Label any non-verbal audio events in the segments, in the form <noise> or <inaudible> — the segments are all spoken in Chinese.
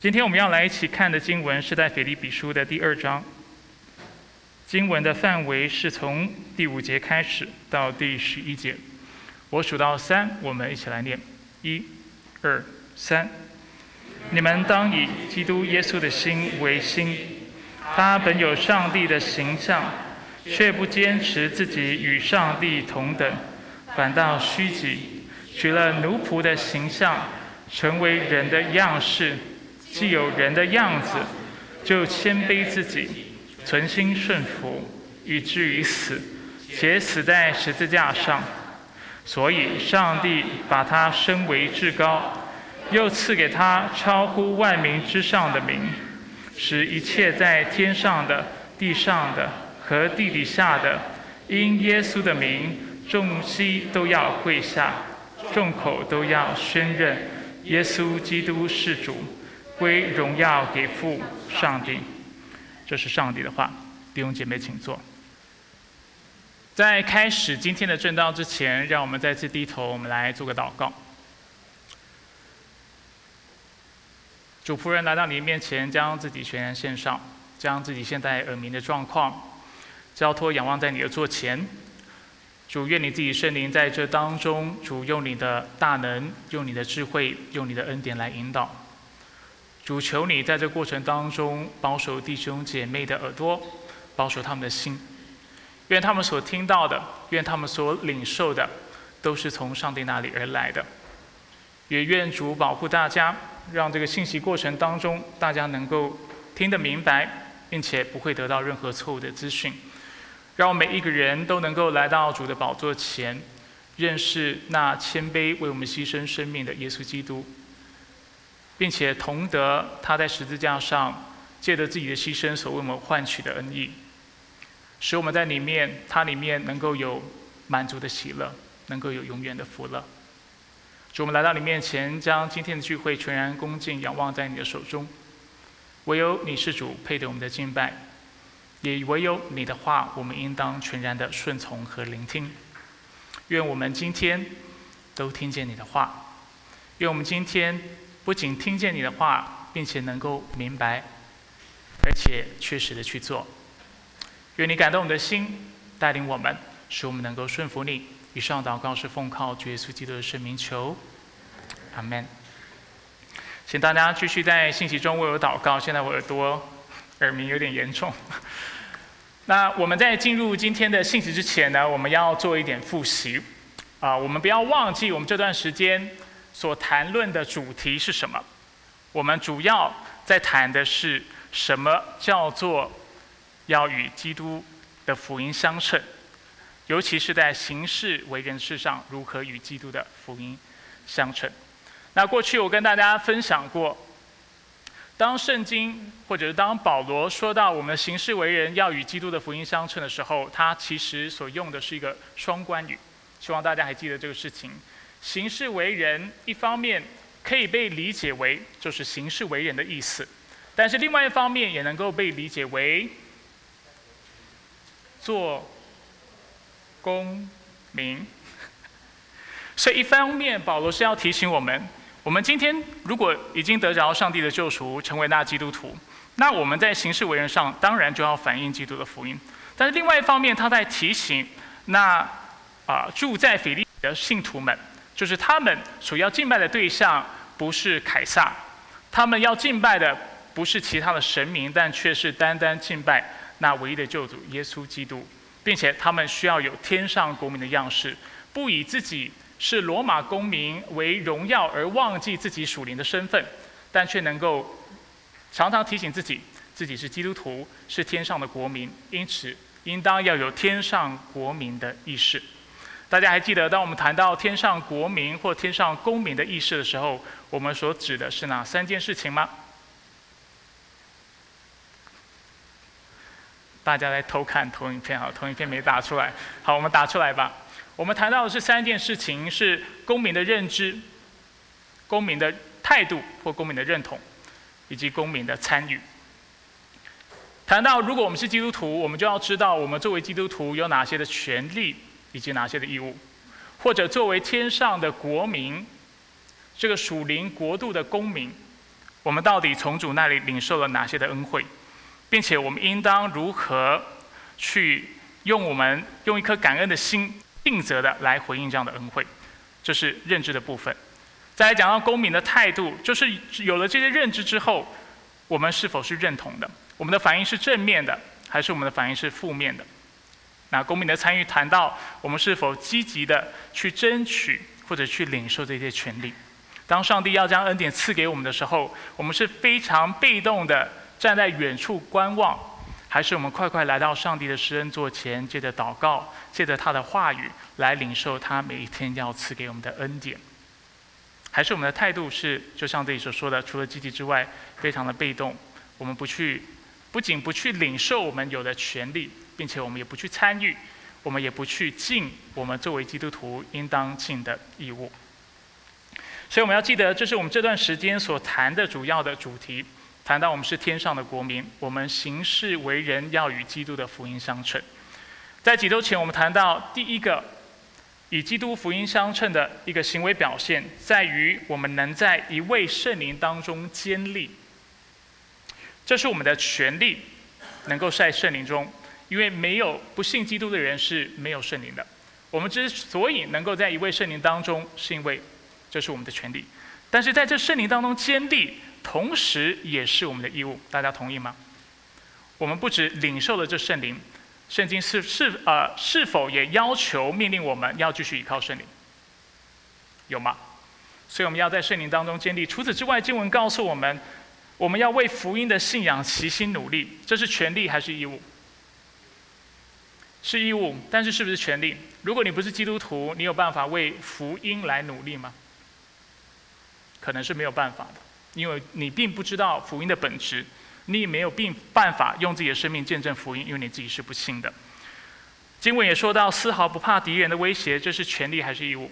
今天我们要来一起看的经文是在腓立比书的第二章。经文的范围是从第五节开始到第十一节。我数到三，我们一起来念：一、二、三。你们当以基督耶稣的心为心。他本有上帝的形象，却不坚持自己与上帝同等，反倒虚己，取了奴仆的形象，成为人的样式。既有人的样子，就谦卑自己，存心顺服，以至于死，且死在十字架上。所以，上帝把他升为至高，又赐给他超乎万民之上的名，使一切在天上的、地上的和地底下的，因耶稣的名，众膝都要跪下，众口都要宣认耶稣基督是主。归荣耀给父上帝，这是上帝的话。弟兄姐妹，请坐。在开始今天的正道之前，让我们再次低头，我们来做个祷告。主仆人来到你面前，将自己全然献上，将自己现在耳鸣的状况交托仰望在你的座前。主，愿你自己圣灵在这当中，主用你的大能，用你的智慧，用你的恩典来引导。主求你在这过程当中保守弟兄姐妹的耳朵，保守他们的心，愿他们所听到的，愿他们所领受的，都是从上帝那里而来的。也愿主保护大家，让这个信息过程当中，大家能够听得明白，并且不会得到任何错误的资讯。让每一个人都能够来到主的宝座前，认识那谦卑为我们牺牲生命的耶稣基督。并且同得他在十字架上借着自己的牺牲所为我们换取的恩义，使我们在里面，他里面能够有满足的喜乐，能够有永远的福乐。主，我们来到你面前，将今天的聚会全然恭敬仰望在你的手中。唯有你是主，配得我们的敬拜；也唯有你的话，我们应当全然的顺从和聆听。愿我们今天都听见你的话，愿我们今天。不仅听见你的话，并且能够明白，而且确实的去做。愿你感动我们的心，带领我们，使我们能够顺服你。以上祷告是奉靠主耶稣基督的圣名求，阿门。请大家继续在信息中为我祷告。现在我耳朵耳鸣有点严重。<laughs> 那我们在进入今天的信息之前呢，我们要做一点复习。啊，我们不要忘记我们这段时间。所谈论的主题是什么？我们主要在谈的是什么叫做要与基督的福音相称，尤其是在行事为人事上如何与基督的福音相称。那过去我跟大家分享过，当圣经或者是当保罗说到我们行事为人要与基督的福音相称的时候，他其实所用的是一个双关语，希望大家还记得这个事情。行事为人，一方面可以被理解为就是行事为人的意思，但是另外一方面也能够被理解为做公民。<laughs> 所以一方面，保罗是要提醒我们，我们今天如果已经得着上帝的救赎，成为那基督徒，那我们在行事为人上当然就要反映基督的福音。但是另外一方面，他在提醒那啊住在腓利的信徒们。就是他们所要敬拜的对象不是凯撒，他们要敬拜的不是其他的神明，但却是单单敬拜那唯一的救主耶稣基督，并且他们需要有天上国民的样式，不以自己是罗马公民为荣耀而忘记自己属灵的身份，但却能够常常提醒自己自己是基督徒，是天上的国民，因此应当要有天上国民的意识。大家还记得，当我们谈到天上国民或天上公民的意识的时候，我们所指的是哪三件事情吗？大家来偷看投影片啊，投影片没打出来。好，我们打出来吧。我们谈到的是三件事情：是公民的认知、公民的态度或公民的认同，以及公民的参与。谈到如果我们是基督徒，我们就要知道我们作为基督徒有哪些的权利。以及哪些的义务，或者作为天上的国民，这个属灵国度的公民，我们到底从主那里领受了哪些的恩惠，并且我们应当如何去用我们用一颗感恩的心，定责的来回应这样的恩惠，这是认知的部分。再来讲到公民的态度，就是有了这些认知之后，我们是否是认同的？我们的反应是正面的，还是我们的反应是负面的？那公民的参与谈到，我们是否积极的去争取或者去领受这些权利？当上帝要将恩典赐给我们的时候，我们是非常被动的站在远处观望，还是我们快快来到上帝的施恩座前，借着祷告，借着他的话语来领受他每一天要赐给我们的恩典？还是我们的态度是，就像这里所说的，除了积极之外，非常的被动，我们不去，不仅不去领受我们有的权利。并且我们也不去参与，我们也不去尽我们作为基督徒应当尽的义务。所以我们要记得，这是我们这段时间所谈的主要的主题。谈到我们是天上的国民，我们行事为人要与基督的福音相称。在几周前，我们谈到第一个与基督福音相称的一个行为表现，在于我们能在一位圣灵当中坚立。这是我们的权利，能够在圣灵中。因为没有不信基督的人是没有圣灵的。我们之所以能够在一位圣灵当中，是因为这是我们的权利。但是在这圣灵当中坚立，同时也是我们的义务。大家同意吗？我们不止领受了这圣灵，圣经是是呃是否也要求命令我们要继续依靠圣灵？有吗？所以我们要在圣灵当中建立。除此之外，经文告诉我们，我们要为福音的信仰齐心努力。这是权利还是义务？是义务，但是是不是权利？如果你不是基督徒，你有办法为福音来努力吗？可能是没有办法的，因为你并不知道福音的本质，你也没有并办法用自己的生命见证福音，因为你自己是不信的。经文也说到，丝毫不怕敌人的威胁，这是权利还是义务？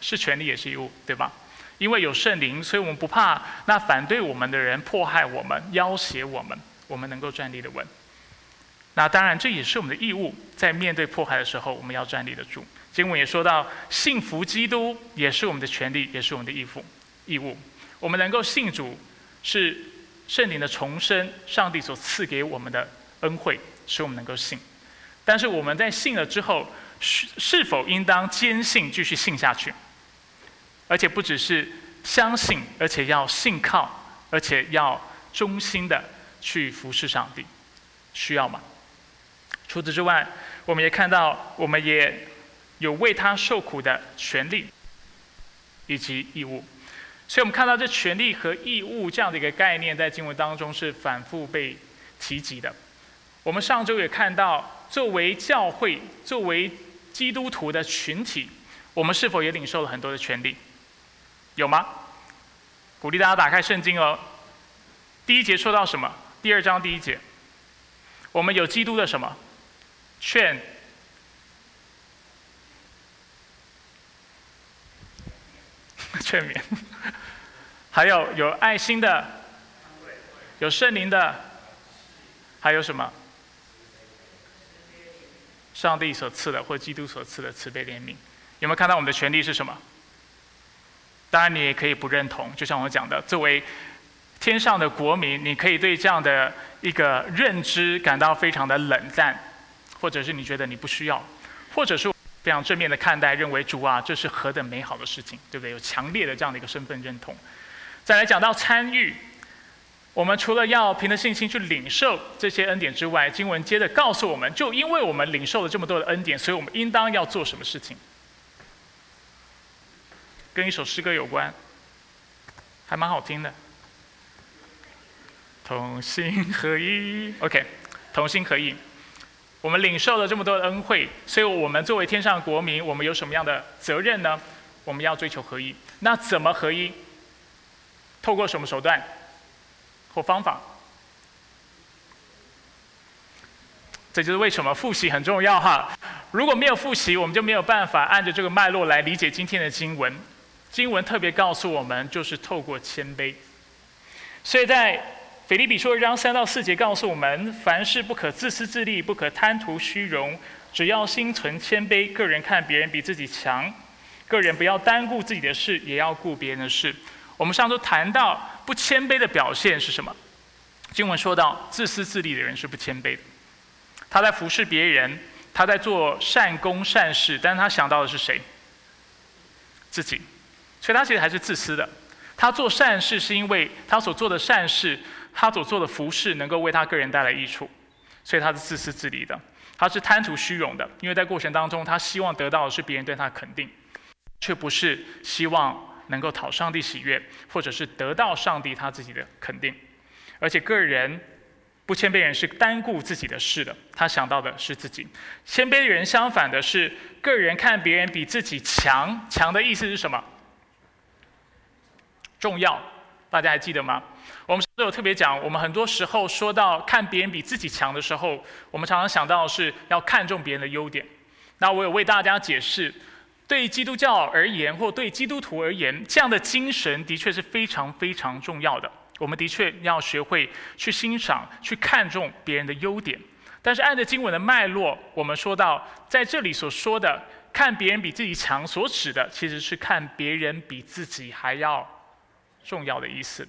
是权利也是义务，对吧？因为有圣灵，所以我们不怕那反对我们的人迫害我们、要挟我们，我们能够站立的稳。那当然，这也是我们的义务，在面对迫害的时候，我们要站立得住。经文也说到，信服基督也是我们的权利，也是我们的义务。义务，我们能够信主，是圣灵的重生，上帝所赐给我们的恩惠，使我们能够信。但是我们在信了之后，是是否应当坚信，继续信下去？而且不只是相信，而且要信靠，而且要忠心的去服侍上帝，需要吗？除此之外，我们也看到，我们也有为他受苦的权利以及义务。所以，我们看到这权利和义务这样的一个概念，在经文当中是反复被提及的。我们上周也看到，作为教会、作为基督徒的群体，我们是否也领受了很多的权利？有吗？鼓励大家打开圣经哦。第一节说到什么？第二章第一节，我们有基督的什么？劝、<laughs> 劝勉，<laughs> 还有有爱心的，有圣灵的，还有什么？上帝所赐的，或基督所赐的慈悲怜悯，有没有看到我们的权利是什么？当然，你也可以不认同。就像我讲的，作为天上的国民，你可以对这样的一个认知感到非常的冷淡。或者是你觉得你不需要，或者是非常正面的看待，认为主啊，这是何等美好的事情，对不对？有强烈的这样的一个身份认同。再来讲到参与，我们除了要凭着信心去领受这些恩典之外，经文接着告诉我们，就因为我们领受了这么多的恩典，所以我们应当要做什么事情？跟一首诗歌有关，还蛮好听的。同心合一，OK，同心合意。我们领受了这么多的恩惠，所以我们作为天上国民，我们有什么样的责任呢？我们要追求合一。那怎么合一？透过什么手段或方法？这就是为什么复习很重要哈。如果没有复习，我们就没有办法按着这个脉络来理解今天的经文。经文特别告诉我们，就是透过谦卑。所以在腓立比书二章三到四节告诉我们：凡事不可自私自利，不可贪图虚荣，只要心存谦卑。个人看别人比自己强，个人不要单顾自己的事，也要顾别人的事。我们上周谈到不谦卑的表现是什么？经文说到，自私自利的人是不谦卑的。他在服侍别人，他在做善功善事，但是他想到的是谁？自己。所以他其实还是自私的。他做善事是因为他所做的善事，他所做的服饰能够为他个人带来益处，所以他是自私自利的。他是贪图虚荣的，因为在过程当中，他希望得到的是别人对他的肯定，却不是希望能够讨上帝喜悦，或者是得到上帝他自己的肯定。而且个人不谦卑人是单顾自己的事的，他想到的是自己。谦卑的人相反的是个人看别人比自己强，强的意思是什么？重要，大家还记得吗？我们都有特别讲，我们很多时候说到看别人比自己强的时候，我们常常想到是要看重别人的优点。那我有为大家解释，对基督教而言，或对基督徒而言，这样的精神的确是非常非常重要的。我们的确要学会去欣赏、去看重别人的优点。但是按着经文的脉络，我们说到在这里所说的看别人比自己强，所指的其实是看别人比自己还要。重要的意思，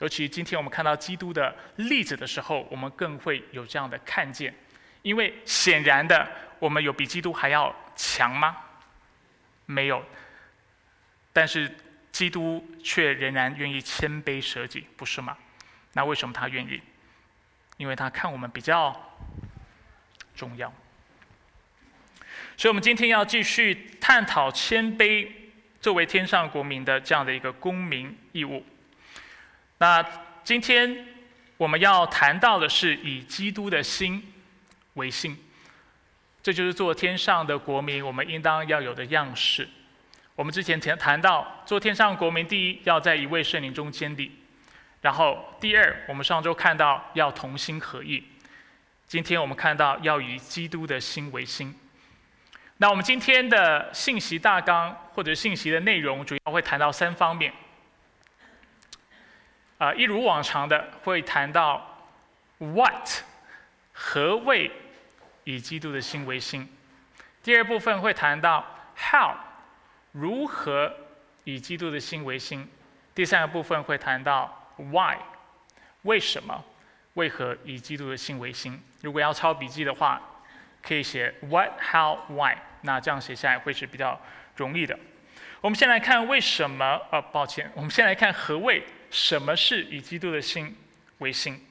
尤其今天我们看到基督的例子的时候，我们更会有这样的看见，因为显然的，我们有比基督还要强吗？没有，但是基督却仍然愿意谦卑舍己，不是吗？那为什么他愿意？因为他看我们比较重要，所以我们今天要继续探讨谦卑。作为天上国民的这样的一个公民义务，那今天我们要谈到的是以基督的心为心，这就是做天上的国民我们应当要有的样式。我们之前谈谈到做天上国民，第一要在一位圣灵中坚立，然后第二我们上周看到要同心合意，今天我们看到要以基督的心为心。那我们今天的信息大纲或者信息的内容，主要会谈到三方面。啊，一如往常的会谈到 what 何谓以基督的心为心。第二部分会谈到 how 如何以基督的心为心。第三个部分会谈到 why 为什么为何以基督的心为心。如果要抄笔记的话。可以写 what, how, why，那这样写下来会是比较容易的。我们先来看为什么，呃，抱歉，我们先来看何谓什么是以基督的心为心。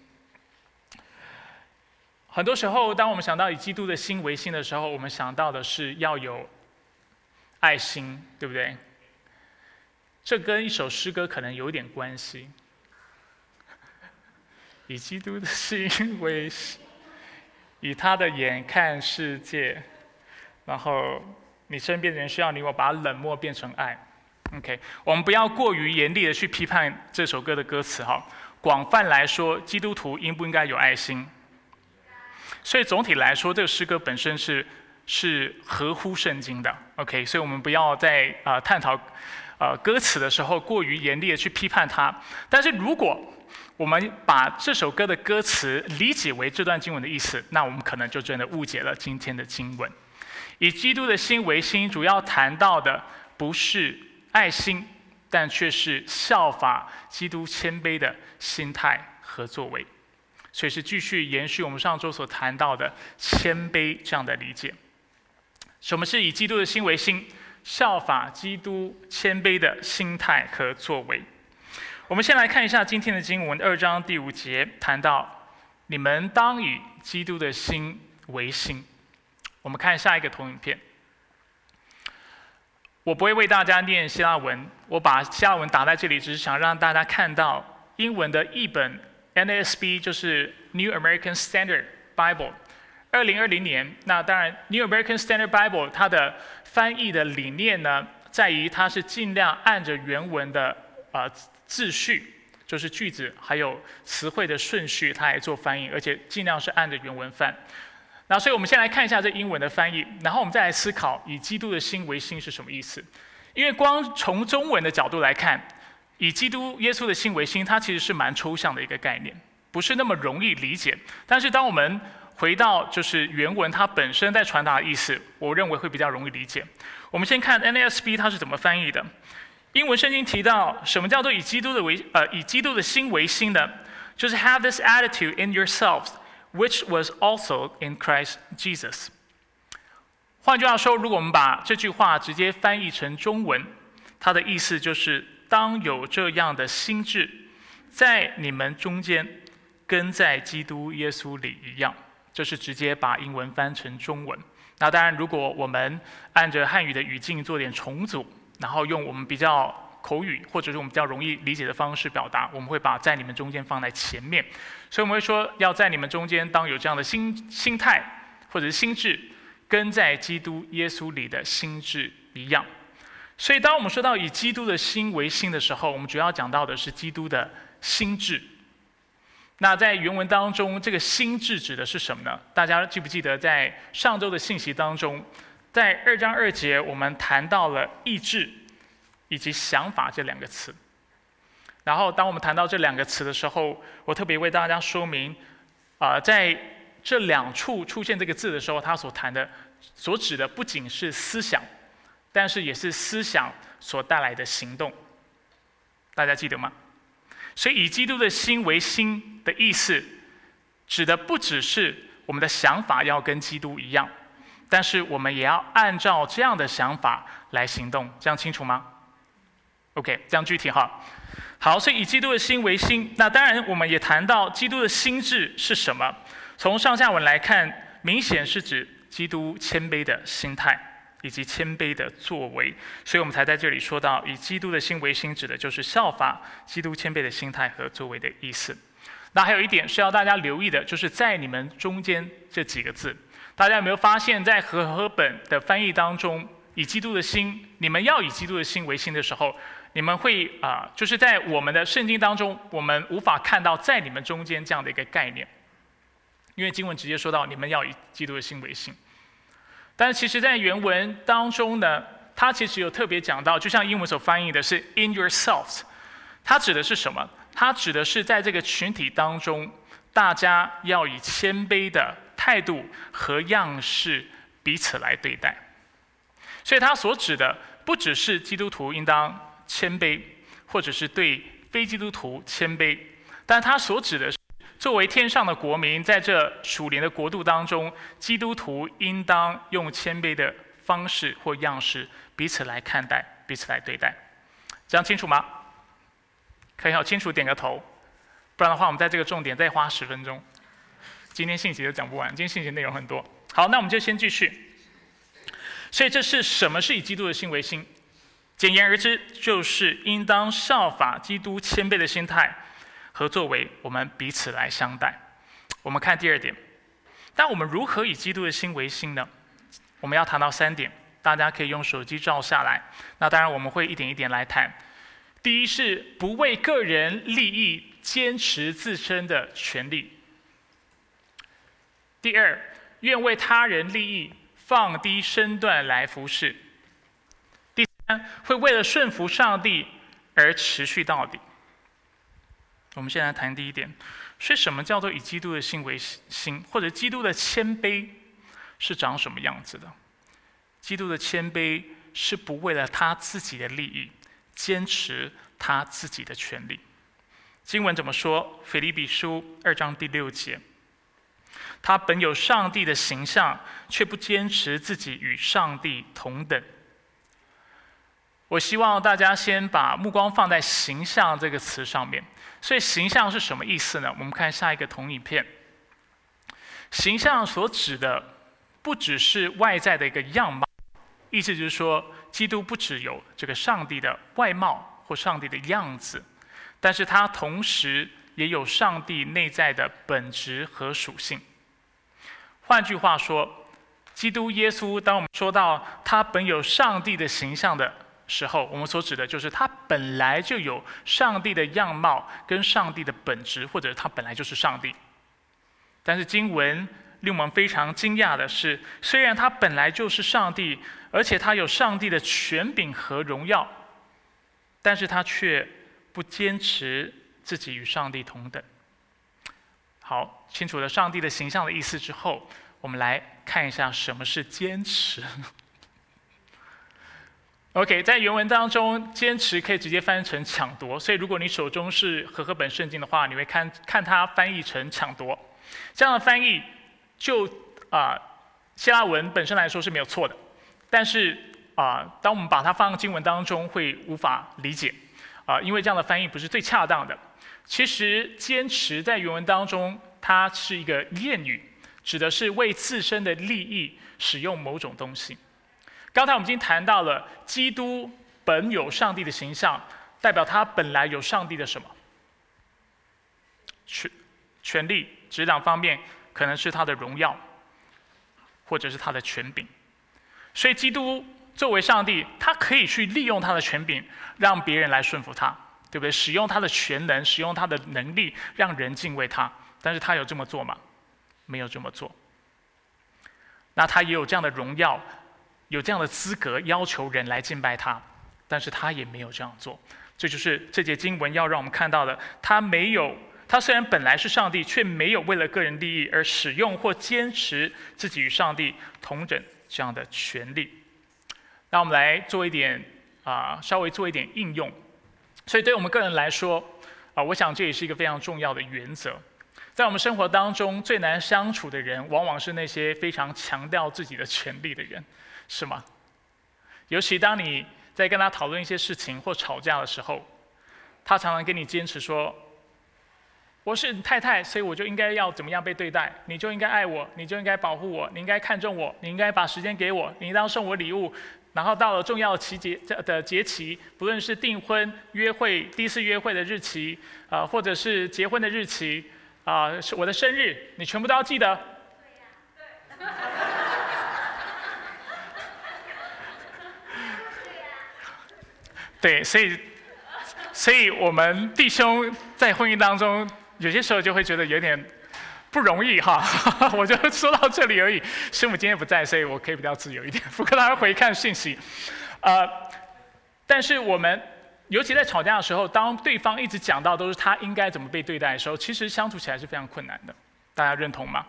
很多时候，当我们想到以基督的心为心的时候，我们想到的是要有爱心，对不对？这跟一首诗歌可能有点关系。<laughs> 以基督的心为心。以他的眼看世界，然后你身边的人需要你，我把冷漠变成爱。OK，我们不要过于严厉的去批判这首歌的歌词哈。广泛来说，基督徒应不应该有爱心？所以总体来说，这个诗歌本身是是合乎圣经的。OK，所以我们不要在啊探讨呃歌词的时候过于严厉的去批判它。但是如果我们把这首歌的歌词理解为这段经文的意思，那我们可能就真的误解了今天的经文。以基督的心为心，主要谈到的不是爱心，但却是效法基督谦卑的心态和作为。所以是继续延续我们上周所谈到的谦卑这样的理解。什么是以基督的心为心？效法基督谦卑的心态和作为。我们先来看一下今天的经文，二章第五节谈到：“你们当以基督的心为心。”我们看下一个投影片。我不会为大家念希腊文，我把希腊文打在这里，只是想让大家看到英文的译本 NASB，就是 New American Standard Bible，二零二零年。那当然，New American Standard Bible 它的翻译的理念呢，在于它是尽量按着原文的啊。秩序就是句子，还有词汇的顺序，它来做翻译，而且尽量是按着原文翻。那所以我们先来看一下这英文的翻译，然后我们再来思考以基督的心为心是什么意思。因为光从中文的角度来看，以基督耶稣的心为心，它其实是蛮抽象的一个概念，不是那么容易理解。但是当我们回到就是原文它本身在传达的意思，我认为会比较容易理解。我们先看 NASB 它是怎么翻译的。英文圣经提到什么叫做以基督的为呃以基督的心为心呢？就是 have this attitude in yourselves, which was also in Christ Jesus。换句话说，如果我们把这句话直接翻译成中文，它的意思就是当有这样的心智，在你们中间，跟在基督耶稣里一样。这是直接把英文翻成中文。那当然，如果我们按着汉语的语境做点重组，然后用我们比较口语或者是我们比较容易理解的方式表达，我们会把在你们中间放在前面。所以我们会说，要在你们中间当有这样的心心态或者是心智，跟在基督耶稣里的心智一样。所以，当我们说到以基督的心为心的时候，我们主要讲到的是基督的心智。那在原文当中，这个心智指的是什么呢？大家记不记得在上周的信息当中，在二章二节我们谈到了意志以及想法这两个词。然后当我们谈到这两个词的时候，我特别为大家说明，啊，在这两处出现这个字的时候，它所谈的、所指的不仅是思想，但是也是思想所带来的行动。大家记得吗？所以，以基督的心为心的意思，指的不只是我们的想法要跟基督一样，但是我们也要按照这样的想法来行动。这样清楚吗？OK，这样具体哈。好，所以以基督的心为心。那当然，我们也谈到基督的心智是什么。从上下文来看，明显是指基督谦卑的心态。以及谦卑的作为，所以我们才在这里说到，以基督的心为心，指的就是效法基督谦卑的心态和作为的意思。那还有一点是要大家留意的，就是在你们中间这几个字，大家有没有发现，在和合本的翻译当中，以基督的心，你们要以基督的心为心的时候，你们会啊，就是在我们的圣经当中，我们无法看到在你们中间这样的一个概念，因为经文直接说到，你们要以基督的心为心。但是其实，在原文当中呢，它其实有特别讲到，就像英文所翻译的是 “in yourselves”，它指的是什么？它指的是在这个群体当中，大家要以谦卑的态度和样式彼此来对待。所以，它所指的不只是基督徒应当谦卑，或者是对非基督徒谦卑，但他所指的是。作为天上的国民，在这属灵的国度当中，基督徒应当用谦卑的方式或样式彼此来看待，彼此来对待。这样清楚吗？可以好清楚点个头，不然的话，我们在这个重点再花十分钟，今天信息都讲不完。今天信息内容很多。好，那我们就先继续。所以，这是什么是以基督的心为心？简言而之，就是应当效法基督谦卑的心态。和作为，我们彼此来相待。我们看第二点，但我们如何以基督的心为心呢？我们要谈到三点，大家可以用手机照下来。那当然，我们会一点一点来谈。第一是不为个人利益坚持自身的权利；第二，愿为他人利益放低身段来服侍；会为了顺服上帝而持续到底。我们现在谈第一点，是什么叫做以基督的心为心，或者基督的谦卑是长什么样子的？基督的谦卑是不为了他自己的利益，坚持他自己的权利。经文怎么说？腓立比书二章第六节，他本有上帝的形象，却不坚持自己与上帝同等。我希望大家先把目光放在“形象”这个词上面。所以，形象是什么意思呢？我们看下一个同影片。形象所指的不只是外在的一个样貌，意思就是说，基督不只有这个上帝的外貌或上帝的样子，但是他同时也有上帝内在的本质和属性。换句话说，基督耶稣，当我们说到他本有上帝的形象的。时候，我们所指的就是他本来就有上帝的样貌跟上帝的本质，或者他本来就是上帝。但是经文令我们非常惊讶的是，虽然他本来就是上帝，而且他有上帝的权柄和荣耀，但是他却不坚持自己与上帝同等。好，清楚了上帝的形象的意思之后，我们来看一下什么是坚持。OK，在原文当中，坚持可以直接翻译成抢夺，所以如果你手中是和合本圣经的话，你会看看它翻译成抢夺。这样的翻译就啊，希腊文本身来说是没有错的，但是啊，当我们把它放到经文当中，会无法理解啊，因为这样的翻译不是最恰当的。其实坚持在原文当中，它是一个谚语，指的是为自身的利益使用某种东西。刚才我们已经谈到了，基督本有上帝的形象，代表他本来有上帝的什么？权权力、执掌方面，可能是他的荣耀，或者是他的权柄。所以，基督作为上帝，他可以去利用他的权柄，让别人来顺服他，对不对？使用他的全能，使用他的能力，让人敬畏他。但是他有这么做吗？没有这么做。那他也有这样的荣耀。有这样的资格要求人来敬拜他，但是他也没有这样做。这就是这节经文要让我们看到的。他没有，他虽然本来是上帝，却没有为了个人利益而使用或坚持自己与上帝同等这样的权利。那我们来做一点啊，稍微做一点应用。所以对我们个人来说啊，我想这也是一个非常重要的原则。在我们生活当中，最难相处的人，往往是那些非常强调自己的权利的人。是吗？尤其当你在跟他讨论一些事情或吵架的时候，他常常跟你坚持说：“我是你太太，所以我就应该要怎么样被对待？你就应该爱我，你就应该保护我，你应该看重我，你应该把时间给我，你应当送我礼物。然后到了重要的期节的节期，不论是订婚、约会、第一次约会的日期，啊，或者是结婚的日期，啊，是我的生日，你全部都要记得。”，对。对，所以，所以我们弟兄在婚姻当中，有些时候就会觉得有点不容易哈。<laughs> 我就说到这里而已。师母今天不在，所以我可以比较自由一点，不跟大家回看信息。呃，但是我们尤其在吵架的时候，当对方一直讲到都是他应该怎么被对待的时候，其实相处起来是非常困难的。大家认同吗？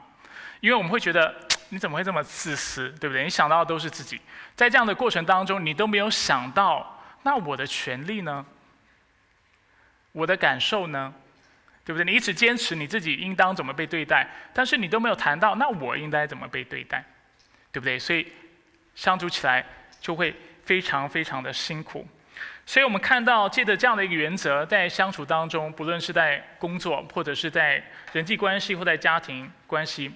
因为我们会觉得你怎么会这么自私，对不对？你想到的都是自己，在这样的过程当中，你都没有想到。那我的权利呢？我的感受呢？对不对？你一直坚持你自己应当怎么被对待，但是你都没有谈到那我应该怎么被对待，对不对？所以相处起来就会非常非常的辛苦。所以我们看到借着这样的一个原则，在相处当中，不论是在工作，或者是在人际关系，或在家庭关系，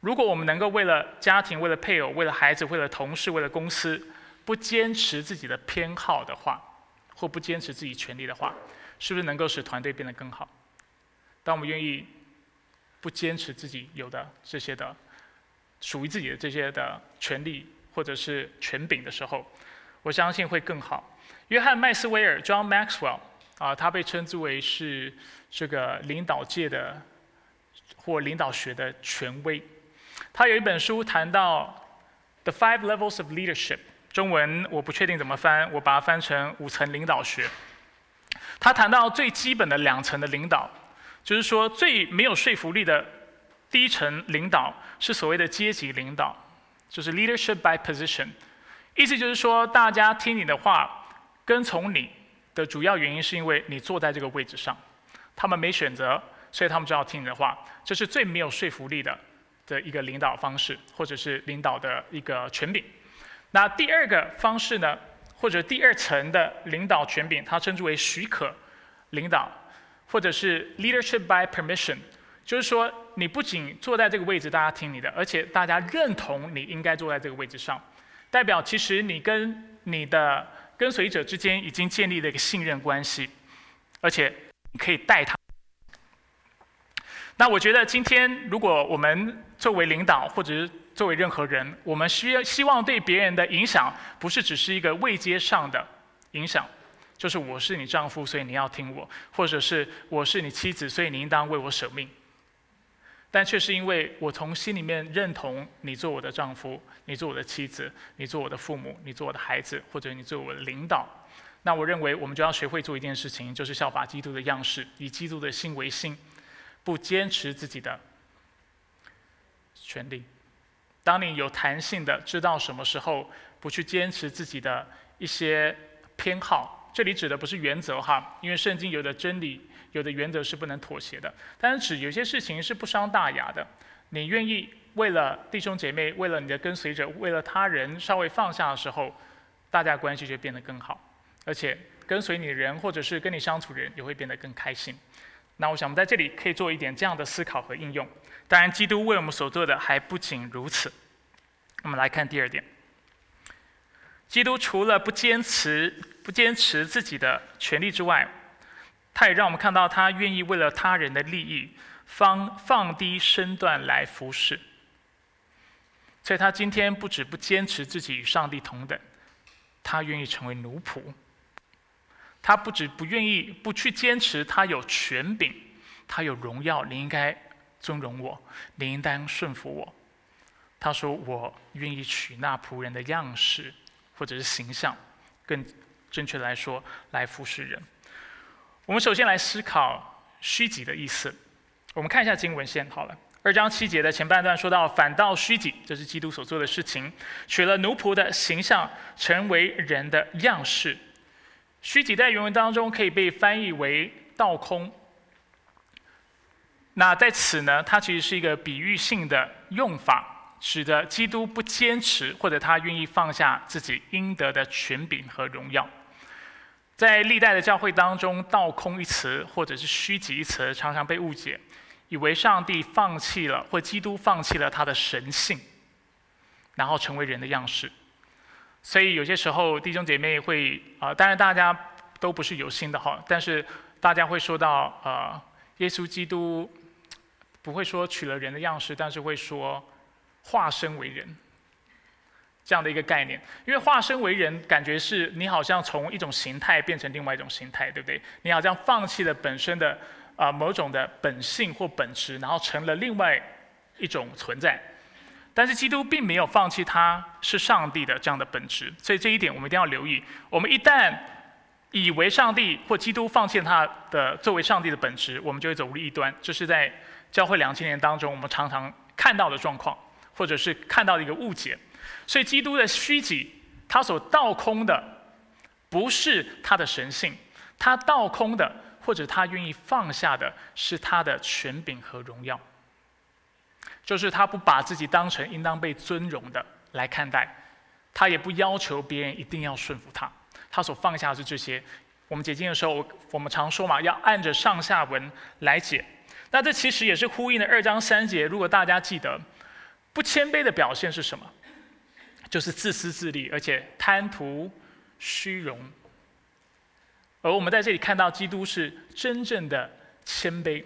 如果我们能够为了家庭、为了配偶、为了孩子、为了同事、为了公司，不坚持自己的偏好的话，或不坚持自己权利的话，是不是能够使团队变得更好？当我们愿意不坚持自己有的这些的属于自己的这些的权利或者是权柄的时候，我相信会更好。约翰麦斯威尔 （John Maxwell） 啊，他被称之为是这个领导界的或领导学的权威。他有一本书谈到 The Five Levels of Leadership。中文我不确定怎么翻，我把它翻成五层领导学。他谈到最基本的两层的领导，就是说最没有说服力的第一层领导是所谓的阶级领导，就是 leadership by position。意思就是说，大家听你的话，跟从你的主要原因是因为你坐在这个位置上，他们没选择，所以他们就要听你的话。这是最没有说服力的的一个领导方式，或者是领导的一个权柄。那第二个方式呢，或者第二层的领导权柄，它称之为许可领导，或者是 leadership by permission，就是说你不仅坐在这个位置，大家听你的，而且大家认同你应该坐在这个位置上，代表其实你跟你的跟随者之间已经建立了一个信任关系，而且你可以带他。那我觉得今天如果我们作为领导，或者是作为任何人，我们需要希望对别人的影响，不是只是一个位阶上的影响，就是我是你丈夫，所以你要听我；或者是我是你妻子，所以你应当为我舍命。但却是因为我从心里面认同你做我的丈夫，你做我的妻子，你做我的父母，你做我的孩子，或者你做我的领导。那我认为我们就要学会做一件事情，就是效法基督的样式，以基督的心为心，不坚持自己的权利。当你有弹性的知道什么时候不去坚持自己的一些偏好。这里指的不是原则哈，因为圣经有的真理、有的原则是不能妥协的。但是指有些事情是不伤大雅的，你愿意为了弟兄姐妹、为了你的跟随者、为了他人稍微放下的时候，大家关系就变得更好，而且跟随你的人或者是跟你相处的人也会变得更开心。那我想我们在这里可以做一点这样的思考和应用。当然，基督为我们所做的还不仅如此。我们来看第二点。基督除了不坚持、不坚持自己的权利之外，他也让我们看到他愿意为了他人的利益，放放低身段来服侍。所以他今天不止不坚持自己与上帝同等，他愿意成为奴仆。他不止不愿意不去坚持他有权柄，他有荣耀，你应该尊荣我，你应当顺服我。他说：“我愿意取那仆人的样式。”或者是形象，更正确来说，来服侍人。我们首先来思考虚己的意思。我们看一下经文先好了。二章七节的前半段说到：“反倒虚己，这是基督所做的事情，取了奴仆的形象，成为人的样式。”虚己在原文当中可以被翻译为倒空。那在此呢，它其实是一个比喻性的用法。使得基督不坚持，或者他愿意放下自己应得的权柄和荣耀。在历代的教会当中，“倒空”一词或者是“虚己”一词，常常被误解，以为上帝放弃了，或基督放弃了他的神性，然后成为人的样式。所以有些时候弟兄姐妹会啊，当然大家都不是有心的哈，但是大家会说到呃，耶稣基督不会说取了人的样式，但是会说。化身为人，这样的一个概念，因为化身为人，感觉是你好像从一种形态变成另外一种形态，对不对？你好像放弃了本身的啊某种的本性或本质，然后成了另外一种存在。但是基督并没有放弃他是上帝的这样的本质，所以这一点我们一定要留意。我们一旦以为上帝或基督放弃他的作为上帝的本质，我们就会走入异端。这是在教会两千年当中我们常常看到的状况。或者是看到的一个误解，所以基督的虚己，他所倒空的，不是他的神性，他倒空的，或者他愿意放下的，是他的权柄和荣耀，就是他不把自己当成应当被尊荣的来看待，他也不要求别人一定要顺服他，他所放下的是这些。我们解经的时候，我们常说嘛，要按着上下文来解，那这其实也是呼应的二章三节。如果大家记得。不谦卑的表现是什么？就是自私自利，而且贪图虚荣。而我们在这里看到，基督是真正的谦卑，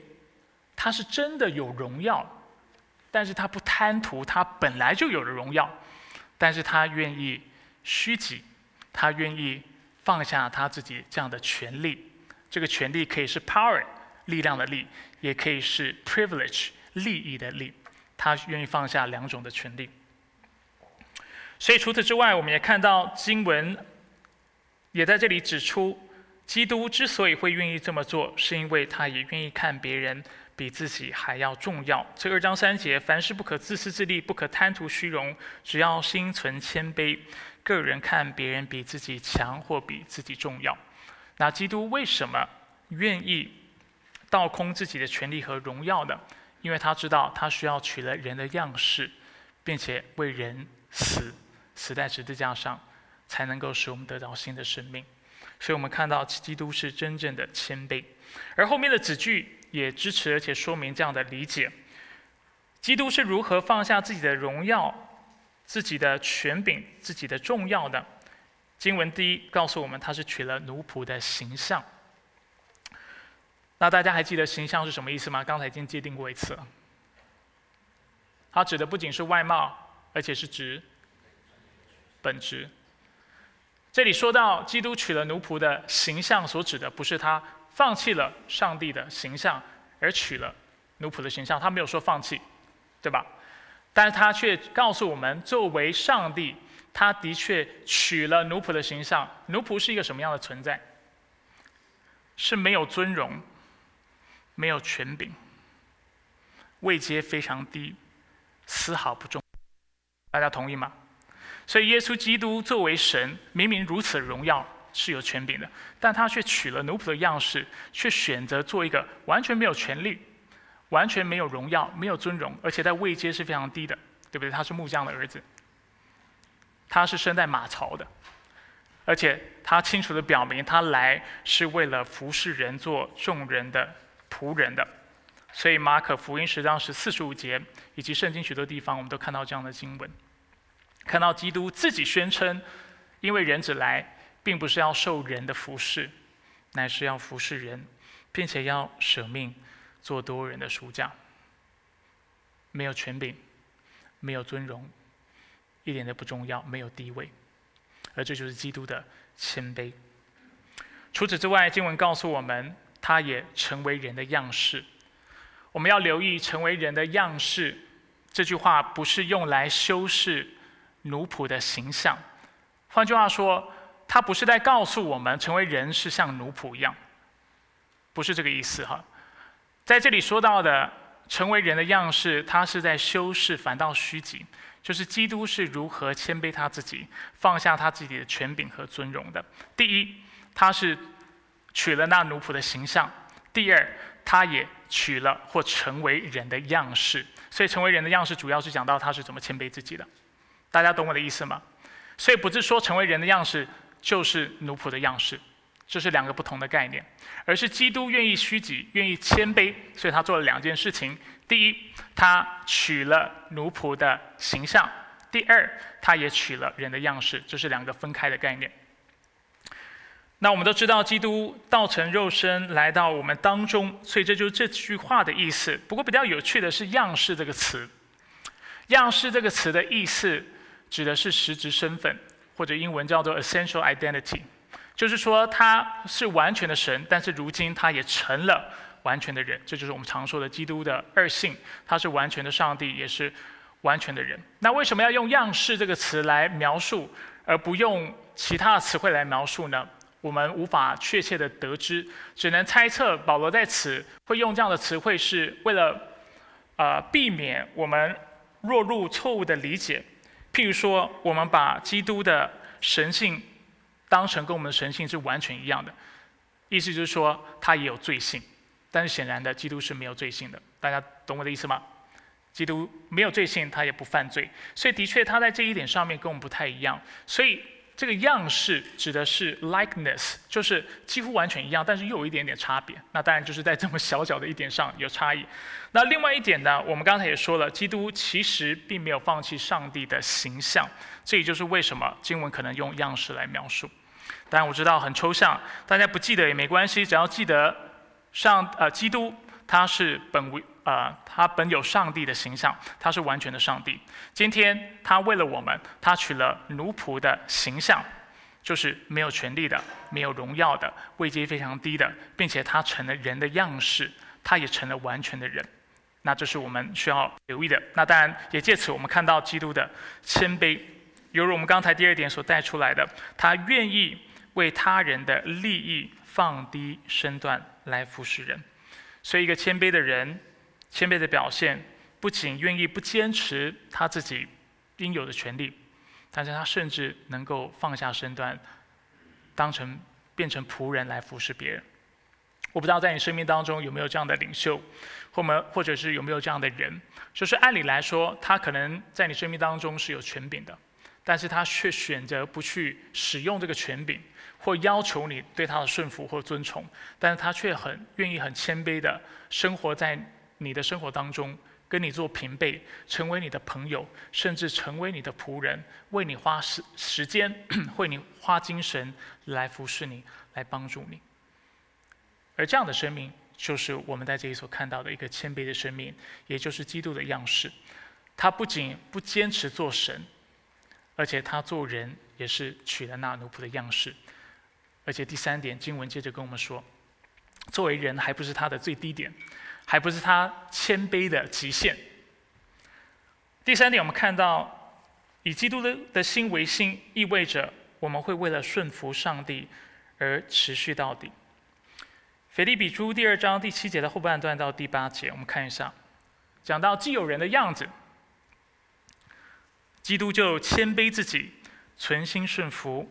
他是真的有荣耀，但是他不贪图他本来就有的荣耀，但是他愿意虚己，他愿意放下他自己这样的权利。这个权利可以是 power 力量的力，也可以是 privilege 利益的利。他愿意放下两种的权利，所以除此之外，我们也看到经文也在这里指出，基督之所以会愿意这么做，是因为他也愿意看别人比自己还要重要。这二章三节，凡事不可自私自利，不可贪图虚荣，只要心存谦卑，个人看别人比自己强或比自己重要。那基督为什么愿意倒空自己的权利和荣耀的？因为他知道他需要取了人的样式，并且为人死，死在十字架上，才能够使我们得到新的生命。所以我们看到基督是真正的谦卑，而后面的子句也支持而且说明这样的理解：基督是如何放下自己的荣耀、自己的权柄、自己的重要的。经文第一告诉我们，他是取了奴仆的形象。那大家还记得形象是什么意思吗？刚才已经界定过一次了。它指的不仅是外貌，而且是指本质。这里说到基督取了奴仆的形象，所指的不是他放弃了上帝的形象而取了奴仆的形象，他没有说放弃，对吧？但是他却告诉我们，作为上帝，他的确取了奴仆的形象。奴仆是一个什么样的存在？是没有尊荣。没有权柄，位阶非常低，丝毫不重。大家同意吗？所以耶稣基督作为神，明明如此荣耀，是有权柄的，但他却取了奴仆的样式，却选择做一个完全没有权利、完全没有荣耀、没有尊荣，而且在位阶是非常低的，对不对？他是木匠的儿子，他是生在马槽的，而且他清楚的表明，他来是为了服侍人，做众人的仆人的。所以马可福音十章十四十五节，以及圣经许多地方，我们都看到这样的经文。看到基督自己宣称，因为人子来，并不是要受人的服侍，乃是要服侍人，并且要舍命做多人的赎价。没有权柄，没有尊荣，一点都不重要，没有地位，而这就是基督的谦卑。除此之外，经文告诉我们，他也成为人的样式。我们要留意“成为人的样式”这句话，不是用来修饰。奴仆的形象，换句话说，他不是在告诉我们成为人是像奴仆一样，不是这个意思哈。在这里说到的成为人的样式，他是在修饰，反倒虚己，就是基督是如何谦卑他自己，放下他自己的权柄和尊荣的。第一，他是取了那奴仆的形象；第二，他也取了或成为人的样式。所以，成为人的样式，主要是讲到他是怎么谦卑自己的。大家懂我的意思吗？所以不是说成为人的样式就是奴仆的样式，这是两个不同的概念，而是基督愿意虚己，愿意谦卑，所以他做了两件事情：第一，他取了奴仆的形象；第二，他也取了人的样式，这是两个分开的概念。那我们都知道，基督道成肉身来到我们当中，所以这就是这句话的意思。不过比较有趣的是“样式”这个词，“样式”这个词的意思。指的是实质身份，或者英文叫做 essential identity，就是说他是完全的神，但是如今他也成了完全的人，这就是我们常说的基督的二性，他是完全的上帝，也是完全的人。那为什么要用样式这个词来描述，而不用其他的词汇来描述呢？我们无法确切的得知，只能猜测保罗在此会用这样的词汇，是为了呃避免我们落入错误的理解。譬如说，我们把基督的神性当成跟我们的神性是完全一样的，意思就是说他也有罪性，但是显然的，基督是没有罪性的。大家懂我的意思吗？基督没有罪性，他也不犯罪，所以的确他在这一点上面跟我们不太一样，所以。这个样式指的是 likeness，就是几乎完全一样，但是又有一点点差别。那当然就是在这么小小的一点上有差异。那另外一点呢，我们刚才也说了，基督其实并没有放弃上帝的形象，这也就是为什么经文可能用样式来描述。当然我知道很抽象，大家不记得也没关系，只要记得上呃基督他是本为。呃，他本有上帝的形象，他是完全的上帝。今天他为了我们，他取了奴仆的形象，就是没有权利的、没有荣耀的、位阶非常低的，并且他成了人的样式，他也成了完全的人。那这是我们需要留意的。那当然也借此我们看到基督的谦卑，犹如我们刚才第二点所带出来的，他愿意为他人的利益放低身段来服侍人。所以一个谦卑的人。谦卑的表现，不仅愿意不坚持他自己应有的权利，但是他甚至能够放下身段，当成变成仆人来服侍别人。我不知道在你生命当中有没有这样的领袖，或么或者是有没有这样的人，就是按理来说，他可能在你生命当中是有权柄的，但是他却选择不去使用这个权柄，或要求你对他的顺服或尊崇，但是他却很愿意很谦卑的生活在。你的生活当中，跟你做平辈，成为你的朋友，甚至成为你的仆人，为你花时时间，<clears throat> 为你花精神来服侍你，来帮助你。而这样的生命，就是我们在这里所看到的一个谦卑的生命，也就是基督的样式。他不仅不坚持做神，而且他做人也是取了那奴仆的样式。而且第三点，经文接着跟我们说，作为人还不是他的最低点。还不是他谦卑的极限。第三点，我们看到以基督的的心为心，意味着我们会为了顺服上帝而持续到底。腓立比书第二章第七节的后半段到第八节，我们看一下，讲到既有人的样子，基督就谦卑自己，存心顺服，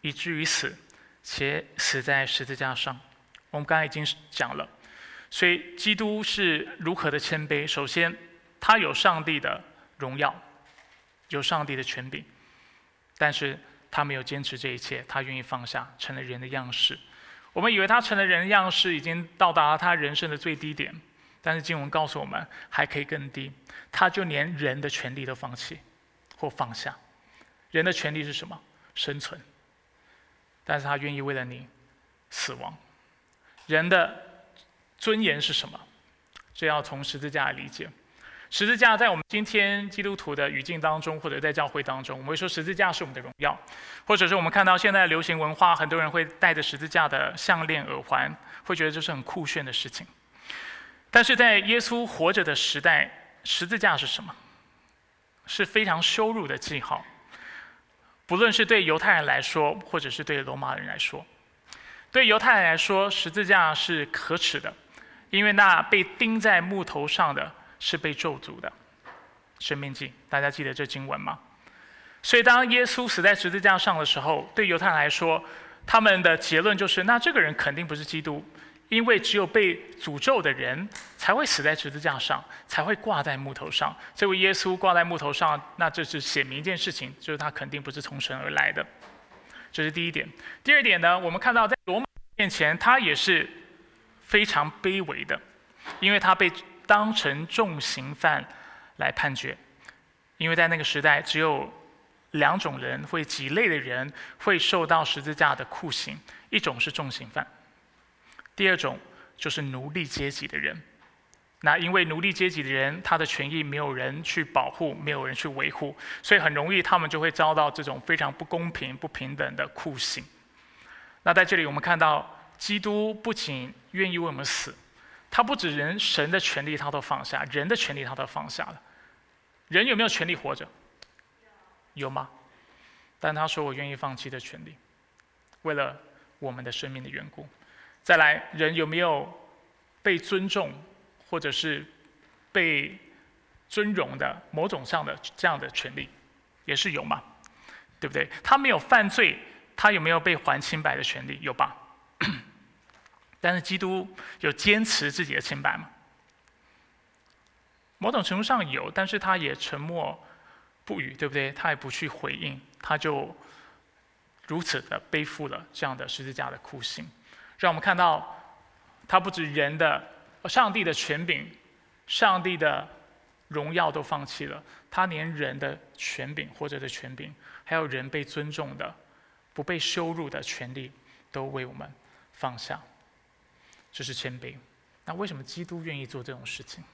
以至于死，且死在十字架上。我们刚才已经讲了，所以基督是如何的谦卑。首先，他有上帝的荣耀，有上帝的权柄，但是他没有坚持这一切，他愿意放下，成了人的样式。我们以为他成了人的样式，已经到达了他人生的最低点，但是经文告诉我们，还可以更低。他就连人的权利都放弃或放下。人的权利是什么？生存。但是他愿意为了你死亡。人的尊严是什么？这要从十字架来理解。十字架在我们今天基督徒的语境当中，或者在教会当中，我们会说十字架是我们的荣耀，或者是我们看到现在流行文化，很多人会带着十字架的项链、耳环，会觉得这是很酷炫的事情。但是在耶稣活着的时代，十字架是什么？是非常羞辱的记号。不论是对犹太人来说，或者是对罗马人来说。对犹太人来说，十字架是可耻的，因为那被钉在木头上的是被咒诅的。生命记，大家记得这经文吗？所以当耶稣死在十字架上的时候，对犹太人来说，他们的结论就是：那这个人肯定不是基督，因为只有被诅咒的人才会死在十字架上，才会挂在木头上。这位耶稣挂在木头上，那这是写明一件事情，就是他肯定不是从神而来的。这是第一点。第二点呢，我们看到在罗马面前，他也是非常卑微的，因为他被当成重刑犯来判决。因为在那个时代，只有两种人会几类的人会受到十字架的酷刑，一种是重刑犯，第二种就是奴隶阶级的人。那因为奴隶阶级的人，他的权益没有人去保护，没有人去维护，所以很容易他们就会遭到这种非常不公平、不平等的酷刑。那在这里，我们看到基督不仅愿意为我们死，他不止人神的权利他都放下，人的权利他都放下了。人有没有权利活着？有吗？但他说：“我愿意放弃的权利，为了我们的生命的缘故。”再来，人有没有被尊重？或者是被尊荣的某种上的这样的权利，也是有嘛，对不对？他没有犯罪，他有没有被还清白的权利？有吧？但是基督有坚持自己的清白吗？某种程度上有，但是他也沉默不语，对不对？他也不去回应，他就如此的背负了这样的十字架的酷刑，让我们看到他不止人的。上帝的权柄、上帝的荣耀都放弃了，他连人的权柄或者的权柄，还有人被尊重的、不被羞辱的权利，都为我们放下。这是谦卑。那为什么基督愿意做这种事情？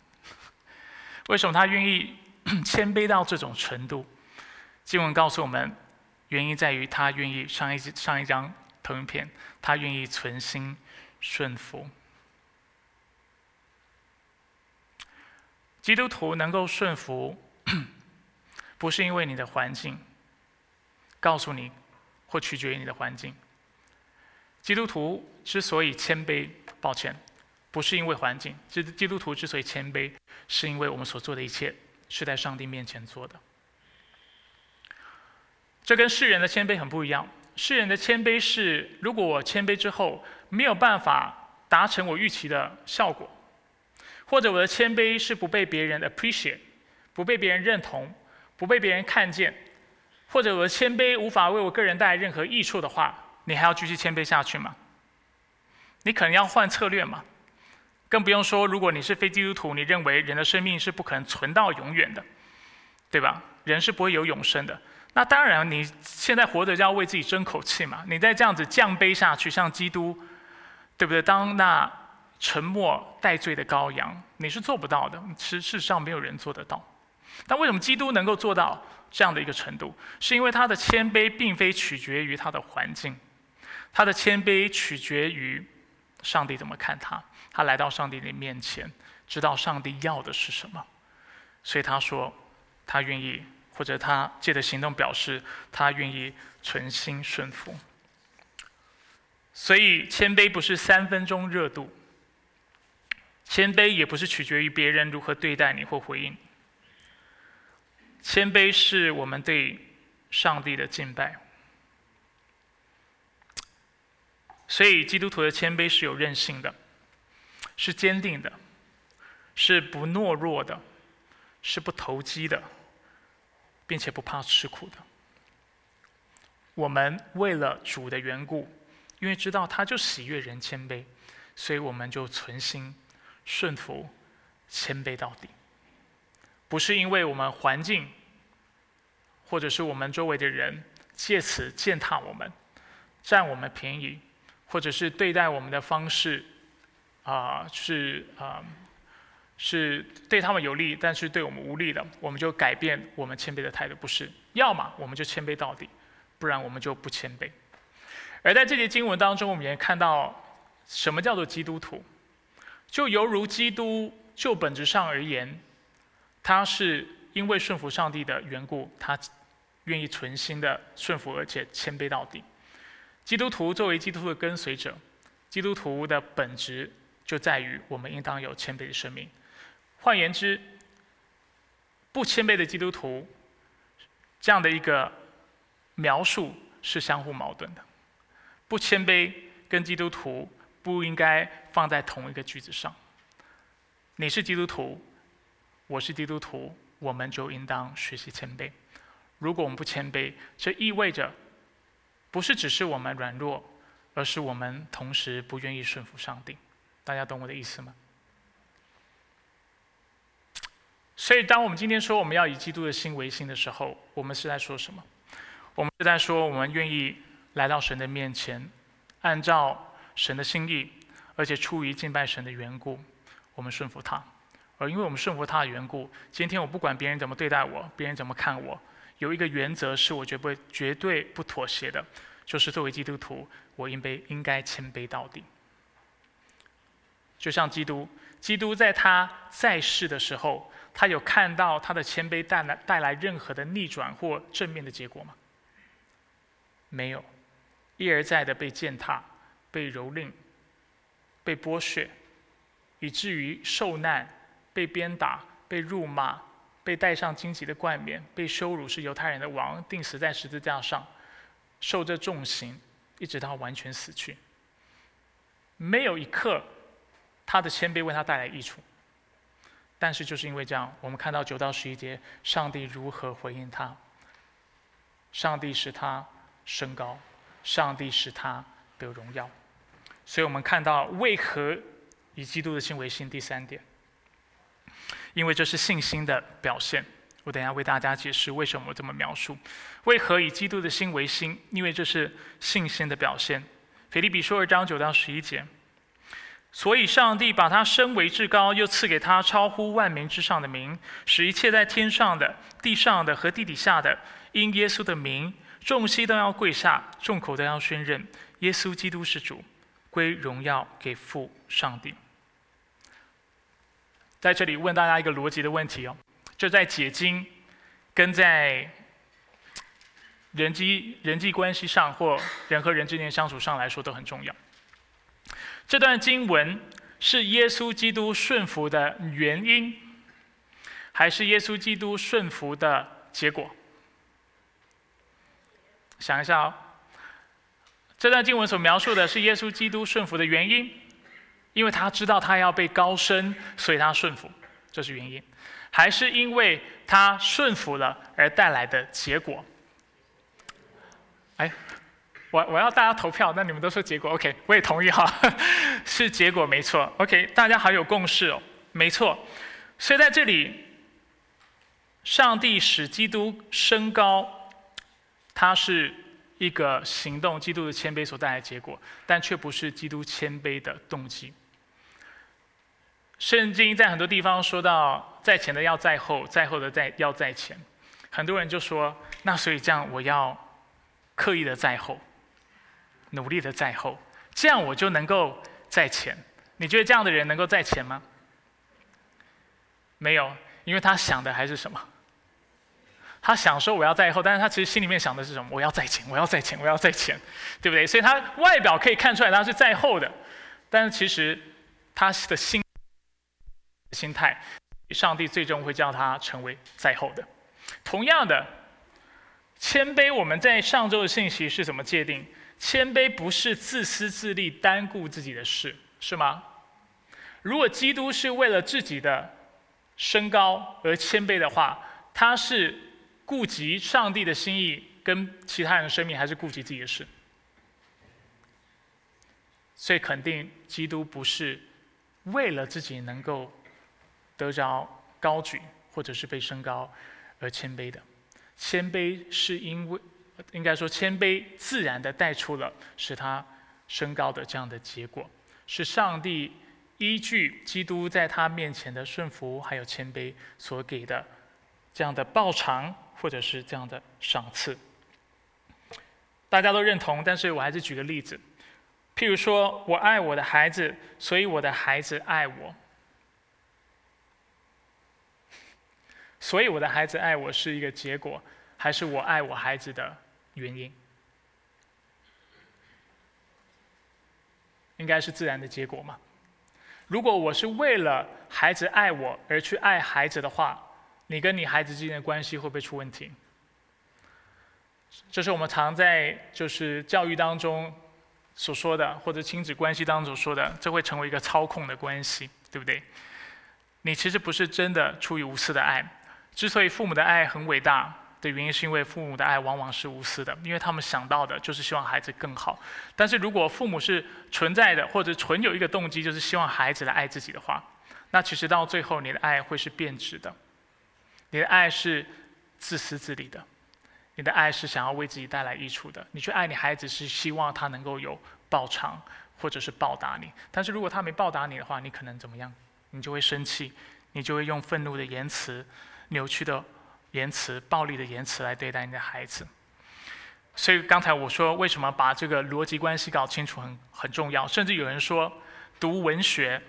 <laughs> 为什么他愿意谦卑到这种程度？经文告诉我们，原因在于他愿意上一上一张投影片，他愿意存心顺服。基督徒能够顺服，<clears throat> 不是因为你的环境告诉你，或取决于你的环境。基督徒之所以谦卑，抱歉，不是因为环境。基基督徒之所以谦卑，是因为我们所做的一切是在上帝面前做的。这跟世人的谦卑很不一样。世人的谦卑是，如果我谦卑之后没有办法达成我预期的效果。或者我的谦卑是不被别人 appreciate，不被别人认同，不被别人看见，或者我的谦卑无法为我个人带来任何益处的话，你还要继续谦卑下去吗？你可能要换策略嘛。更不用说，如果你是非基督徒，你认为人的生命是不可能存到永远的，对吧？人是不会有永生的。那当然，你现在活着就要为自己争口气嘛。你再这样子降卑下去，像基督，对不对？当那。沉默戴罪的羔羊，你是做不到的。事事实上，没有人做得到。但为什么基督能够做到这样的一个程度？是因为他的谦卑并非取决于他的环境，他的谦卑取决于上帝怎么看他。他来到上帝的面前，知道上帝要的是什么，所以他说他愿意，或者他借着行动表示他愿意存心顺服。所以谦卑不是三分钟热度。谦卑也不是取决于别人如何对待你或回应。谦卑是我们对上帝的敬拜。所以，基督徒的谦卑是有韧性的，是坚定的，是不懦弱的，是不投机的，并且不怕吃苦的。我们为了主的缘故，因为知道他就喜悦人谦卑，所以我们就存心顺服、谦卑到底。不是因为我们环境，或者是我们周围的人借此践踏我们、占我们便宜。或者是对待我们的方式，啊，是啊，是对他们有利，但是对我们无利的，我们就改变我们谦卑的态度，不是？要么我们就谦卑到底，不然我们就不谦卑。而在这节经文当中，我们也看到什么叫做基督徒，就犹如基督就本质上而言，他是因为顺服上帝的缘故，他愿意存心的顺服，而且谦卑到底。基督徒作为基督徒的跟随者，基督徒的本质就在于我们应当有谦卑的生命。换言之，不谦卑的基督徒，这样的一个描述是相互矛盾的。不谦卑跟基督徒不应该放在同一个句子上。你是基督徒，我是基督徒，我们就应当学习谦卑。如果我们不谦卑，这意味着。不是只是我们软弱，而是我们同时不愿意顺服上帝。大家懂我的意思吗？所以，当我们今天说我们要以基督的心为心的时候，我们是在说什么？我们是在说我们愿意来到神的面前，按照神的心意，而且出于敬拜神的缘故，我们顺服他。而因为我们顺服他的缘故，今天我不管别人怎么对待我，别人怎么看我。有一个原则是我绝不、绝对不妥协的，就是作为基督徒，我应被应该谦卑到底。就像基督，基督在他在世的时候，他有看到他的谦卑带来带来任何的逆转或正面的结果吗？没有，一而再的被践踏、被蹂躏、被剥削，以至于受难、被鞭打、被辱骂。被戴上荆棘的冠冕，被羞辱是犹太人的王，钉死在十字架上，受这重刑，一直到完全死去。没有一刻，他的谦卑为他带来益处。但是就是因为这样，我们看到九到十一节，上帝如何回应他？上帝使他升高，上帝使他得荣耀。所以我们看到为何以基督的心为心。第三点。因为这是信心的表现，我等下为大家解释为什么我这么描述。为何以基督的心为心？因为这是信心的表现。腓立比书二章九到十一节，所以上帝把他升为至高，又赐给他超乎万民之上的名，使一切在天上的、地上的和地底下的，因耶稣的名，众膝都要跪下，众口都要宣认耶稣基督是主，归荣耀给父上帝。在这里问大家一个逻辑的问题哦，就在解经跟在人际人际关系上或人和人之间相处上来说都很重要。这段经文是耶稣基督顺服的原因，还是耶稣基督顺服的结果？想一下哦，这段经文所描述的是耶稣基督顺服的原因。因为他知道他要被高升，所以他顺服，这是原因，还是因为他顺服了而带来的结果？哎，我我要大家投票，那你们都说结果，OK，我也同意哈，<laughs> 是结果没错，OK，大家好有共识哦，没错，所以在这里，上帝使基督升高，他是。一个行动，基督的谦卑所带来的结果，但却不是基督谦卑的动机。圣经在很多地方说到，在前的要在后，在后的在要在前。很多人就说，那所以这样，我要刻意的在后，努力的在后，这样我就能够在前。你觉得这样的人能够在前吗？没有，因为他想的还是什么？他想说我要在后，但是他其实心里面想的是什么？我要在前，我要在前，我要在前，对不对？所以他外表可以看出来他是在后的，但是其实他的心心态，上帝最终会叫他成为在后的。同样的，谦卑，我们在上周的信息是怎么界定？谦卑不是自私自利、单顾自己的事，是吗？如果基督是为了自己的升高而谦卑的话，他是顾及上帝的心意跟其他人的生命，还是顾及自己的事？所以肯定，基督不是为了自己能够得着高举，或者是被升高而谦卑的。谦卑是因为，应该说谦卑自然的带出了使他升高的这样的结果，是上帝依据基督在他面前的顺服还有谦卑所给的这样的报偿或者是这样的赏赐。大家都认同，但是我还是举个例子，譬如说我爱我的孩子，所以我的孩子爱我。所以我的孩子爱我是一个结果，还是我爱我孩子的原因？应该是自然的结果嘛。如果我是为了孩子爱我而去爱孩子的话，你跟你孩子之间的关系会不会出问题？这是我们常在就是教育当中所说的，或者亲子关系当中所说的，这会成为一个操控的关系，对不对？你其实不是真的出于无私的爱。之所以父母的爱很伟大的原因，是因为父母的爱往往是无私的，因为他们想到的就是希望孩子更好。但是如果父母是存在的，或者存有一个动机，就是希望孩子来爱自己的话，那其实到最后你的爱会是变质的，你的爱是自私自利的，你的爱是想要为自己带来益处的。你去爱你孩子，是希望他能够有报偿或者是报答你。但是如果他没报答你的话，你可能怎么样？你就会生气，你就会用愤怒的言辞。扭曲的言辞、暴力的言辞来对待你的孩子，所以刚才我说，为什么把这个逻辑关系搞清楚很很重要？甚至有人说，读文学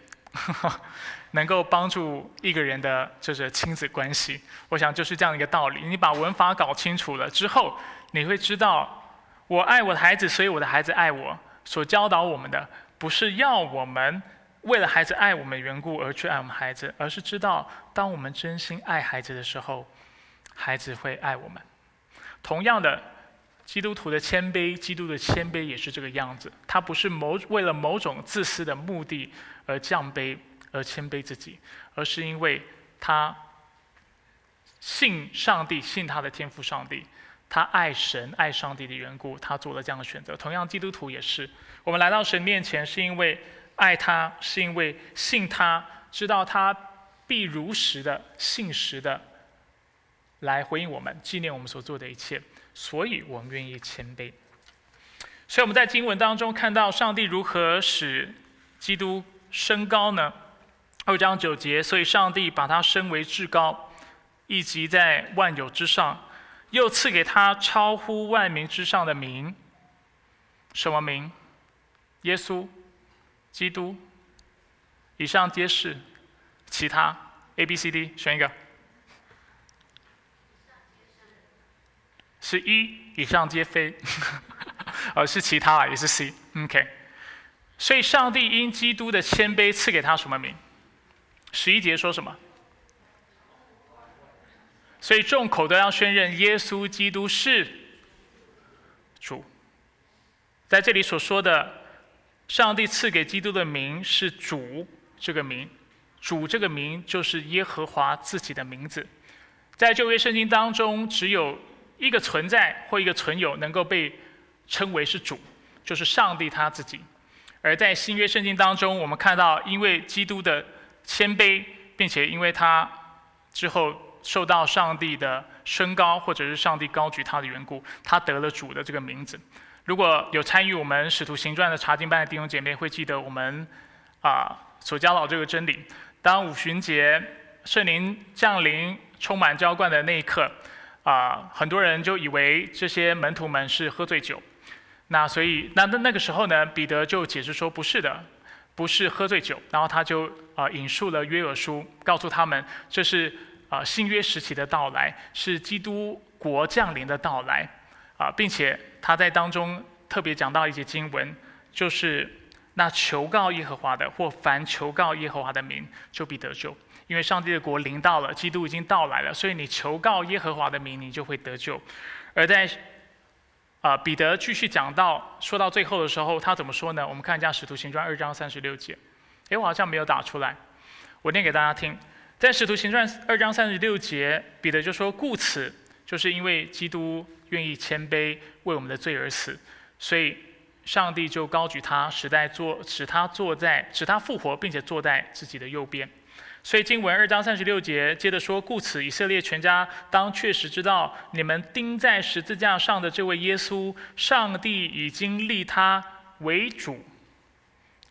<laughs> 能够帮助一个人的就是亲子关系。我想就是这样一个道理。你把文法搞清楚了之后，你会知道，我爱我的孩子，所以我的孩子爱我。所教导我们的，不是要我们。为了孩子爱我们缘故而去爱我们孩子，而是知道当我们真心爱孩子的时候，孩子会爱我们。同样的，基督徒的谦卑，基督的谦卑也是这个样子。他不是某为了某种自私的目的而降卑而谦卑自己，而是因为他信上帝，信他的天赋上帝，他爱神爱上帝的缘故，他做了这样的选择。同样，基督徒也是，我们来到神面前是因为。爱他是因为信他，知道他必如实的、信实的来回应我们，纪念我们所做的一切，所以我们愿意谦卑。所以我们在经文当中看到上帝如何使基督升高呢？二章九节，所以上帝把他升为至高，以及在万有之上，又赐给他超乎万民之上的名。什么名？耶稣。基督，以上皆是，其他 A、B、C、D 选一个，是一以上皆非，而 <laughs> 是其他啊也是 C。OK，所以上帝因基督的谦卑赐给他什么名？十一节说什么？所以众口都要宣认耶稣基督是主。在这里所说的。上帝赐给基督的名是主，这个名，主这个名就是耶和华自己的名字。在旧约圣经当中，只有一个存在或一个存有能够被称为是主，就是上帝他自己。而在新约圣经当中，我们看到，因为基督的谦卑，并且因为他之后受到上帝的升高，或者是上帝高举他的缘故，他得了主的这个名字。如果有参与我们使徒行传的查经班的弟兄姐妹，会记得我们啊所教导这个真理。当五旬节圣灵降临、充满浇灌的那一刻，啊，很多人就以为这些门徒们是喝醉酒。那所以那那那个时候呢，彼得就解释说不是的，不是喝醉酒。然后他就啊引述了约珥书，告诉他们这是啊新约时期的到来，是基督国降临的到来。啊，并且他在当中特别讲到一节经文，就是那求告耶和华的，或凡求告耶和华的名，就必得救。因为上帝的国临到了，基督已经到来了，所以你求告耶和华的名，你就会得救。而在啊，彼得继续讲到，说到最后的时候，他怎么说呢？我们看一下《使徒行传》二章三十六节。诶，我好像没有打出来，我念给大家听。在《使徒行传》二章三十六节，彼得就说：“故此，就是因为基督愿意谦卑，为我们的罪而死，所以上帝就高举他，使在坐，使他坐在，使他复活，并且坐在自己的右边。”所以经文二章三十六节接着说：“故此，以色列全家当确实知道，你们钉在十字架上的这位耶稣，上帝已经立他为主，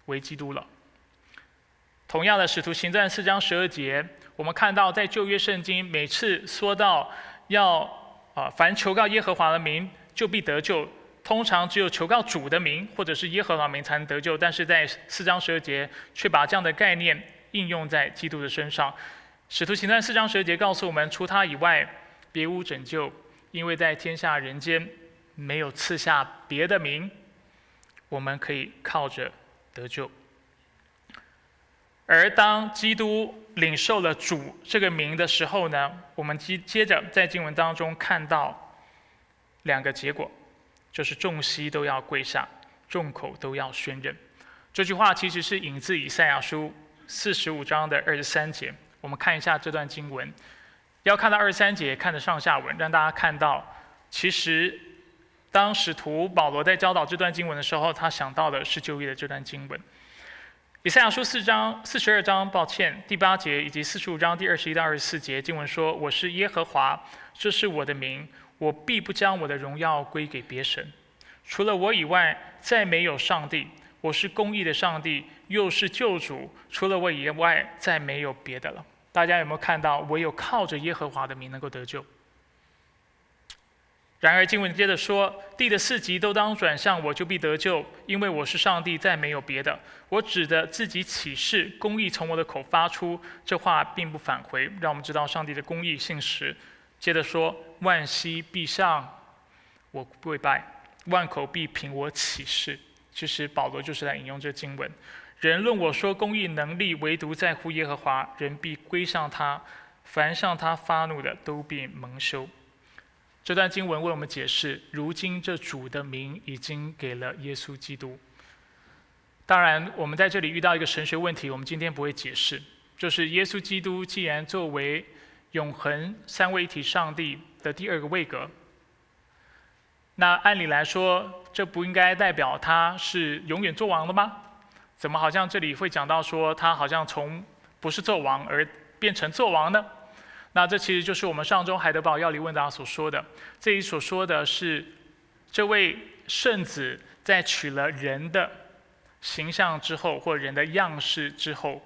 为基督了。”同样的，使徒行传四章十二节，我们看到在旧约圣经每次说到要啊，凡求告耶和华的名，就必得救。通常只有求告主的名，或者是耶和华名才能得救。但是在四章十二节，却把这样的概念。应用在基督的身上，使徒行传四章十二节告诉我们：除他以外，别无拯救，因为在天下人间没有赐下别的名，我们可以靠着得救。而当基督领受了主这个名的时候呢，我们接接着在经文当中看到两个结果，就是众膝都要跪下，众口都要宣认。这句话其实是引自以赛亚书。四十五章的二十三节，我们看一下这段经文。要看到二十三节，看的上下文，让大家看到，其实当使徒保罗在教导这段经文的时候，他想到的是旧约的这段经文。以赛亚书四章四十二章，抱歉，第八节以及四十五章第二十一到二十四节经文说：“我是耶和华，这是我的名，我必不将我的荣耀归给别神，除了我以外，再没有上帝。”我是公义的上帝，又是救主，除了我以外，再没有别的了。大家有没有看到？唯有靠着耶和华的名能够得救。然而经文接着说：“地的四极都当转向我，就必得救，因为我是上帝，再没有别的。我指的自己起誓，公义从我的口发出，这话并不返回，让我们知道上帝的公义信实。”接着说：“万膝必上我跪拜，万口必凭我起誓。”其实保罗就是在引用这经文：“人论我说公义能力，唯独在乎耶和华，人必归向他；凡向他发怒的，都必蒙羞。”这段经文为我们解释：如今这主的名已经给了耶稣基督。当然，我们在这里遇到一个神学问题，我们今天不会解释，就是耶稣基督既然作为永恒三位一体上帝的第二个位格。那按理来说，这不应该代表他是永远做王的吗？怎么好像这里会讲到说他好像从不是做王而变成做王呢？那这其实就是我们上周海德堡要理问答所说的，这里所说的是这位圣子在取了人的形象之后，或人的样式之后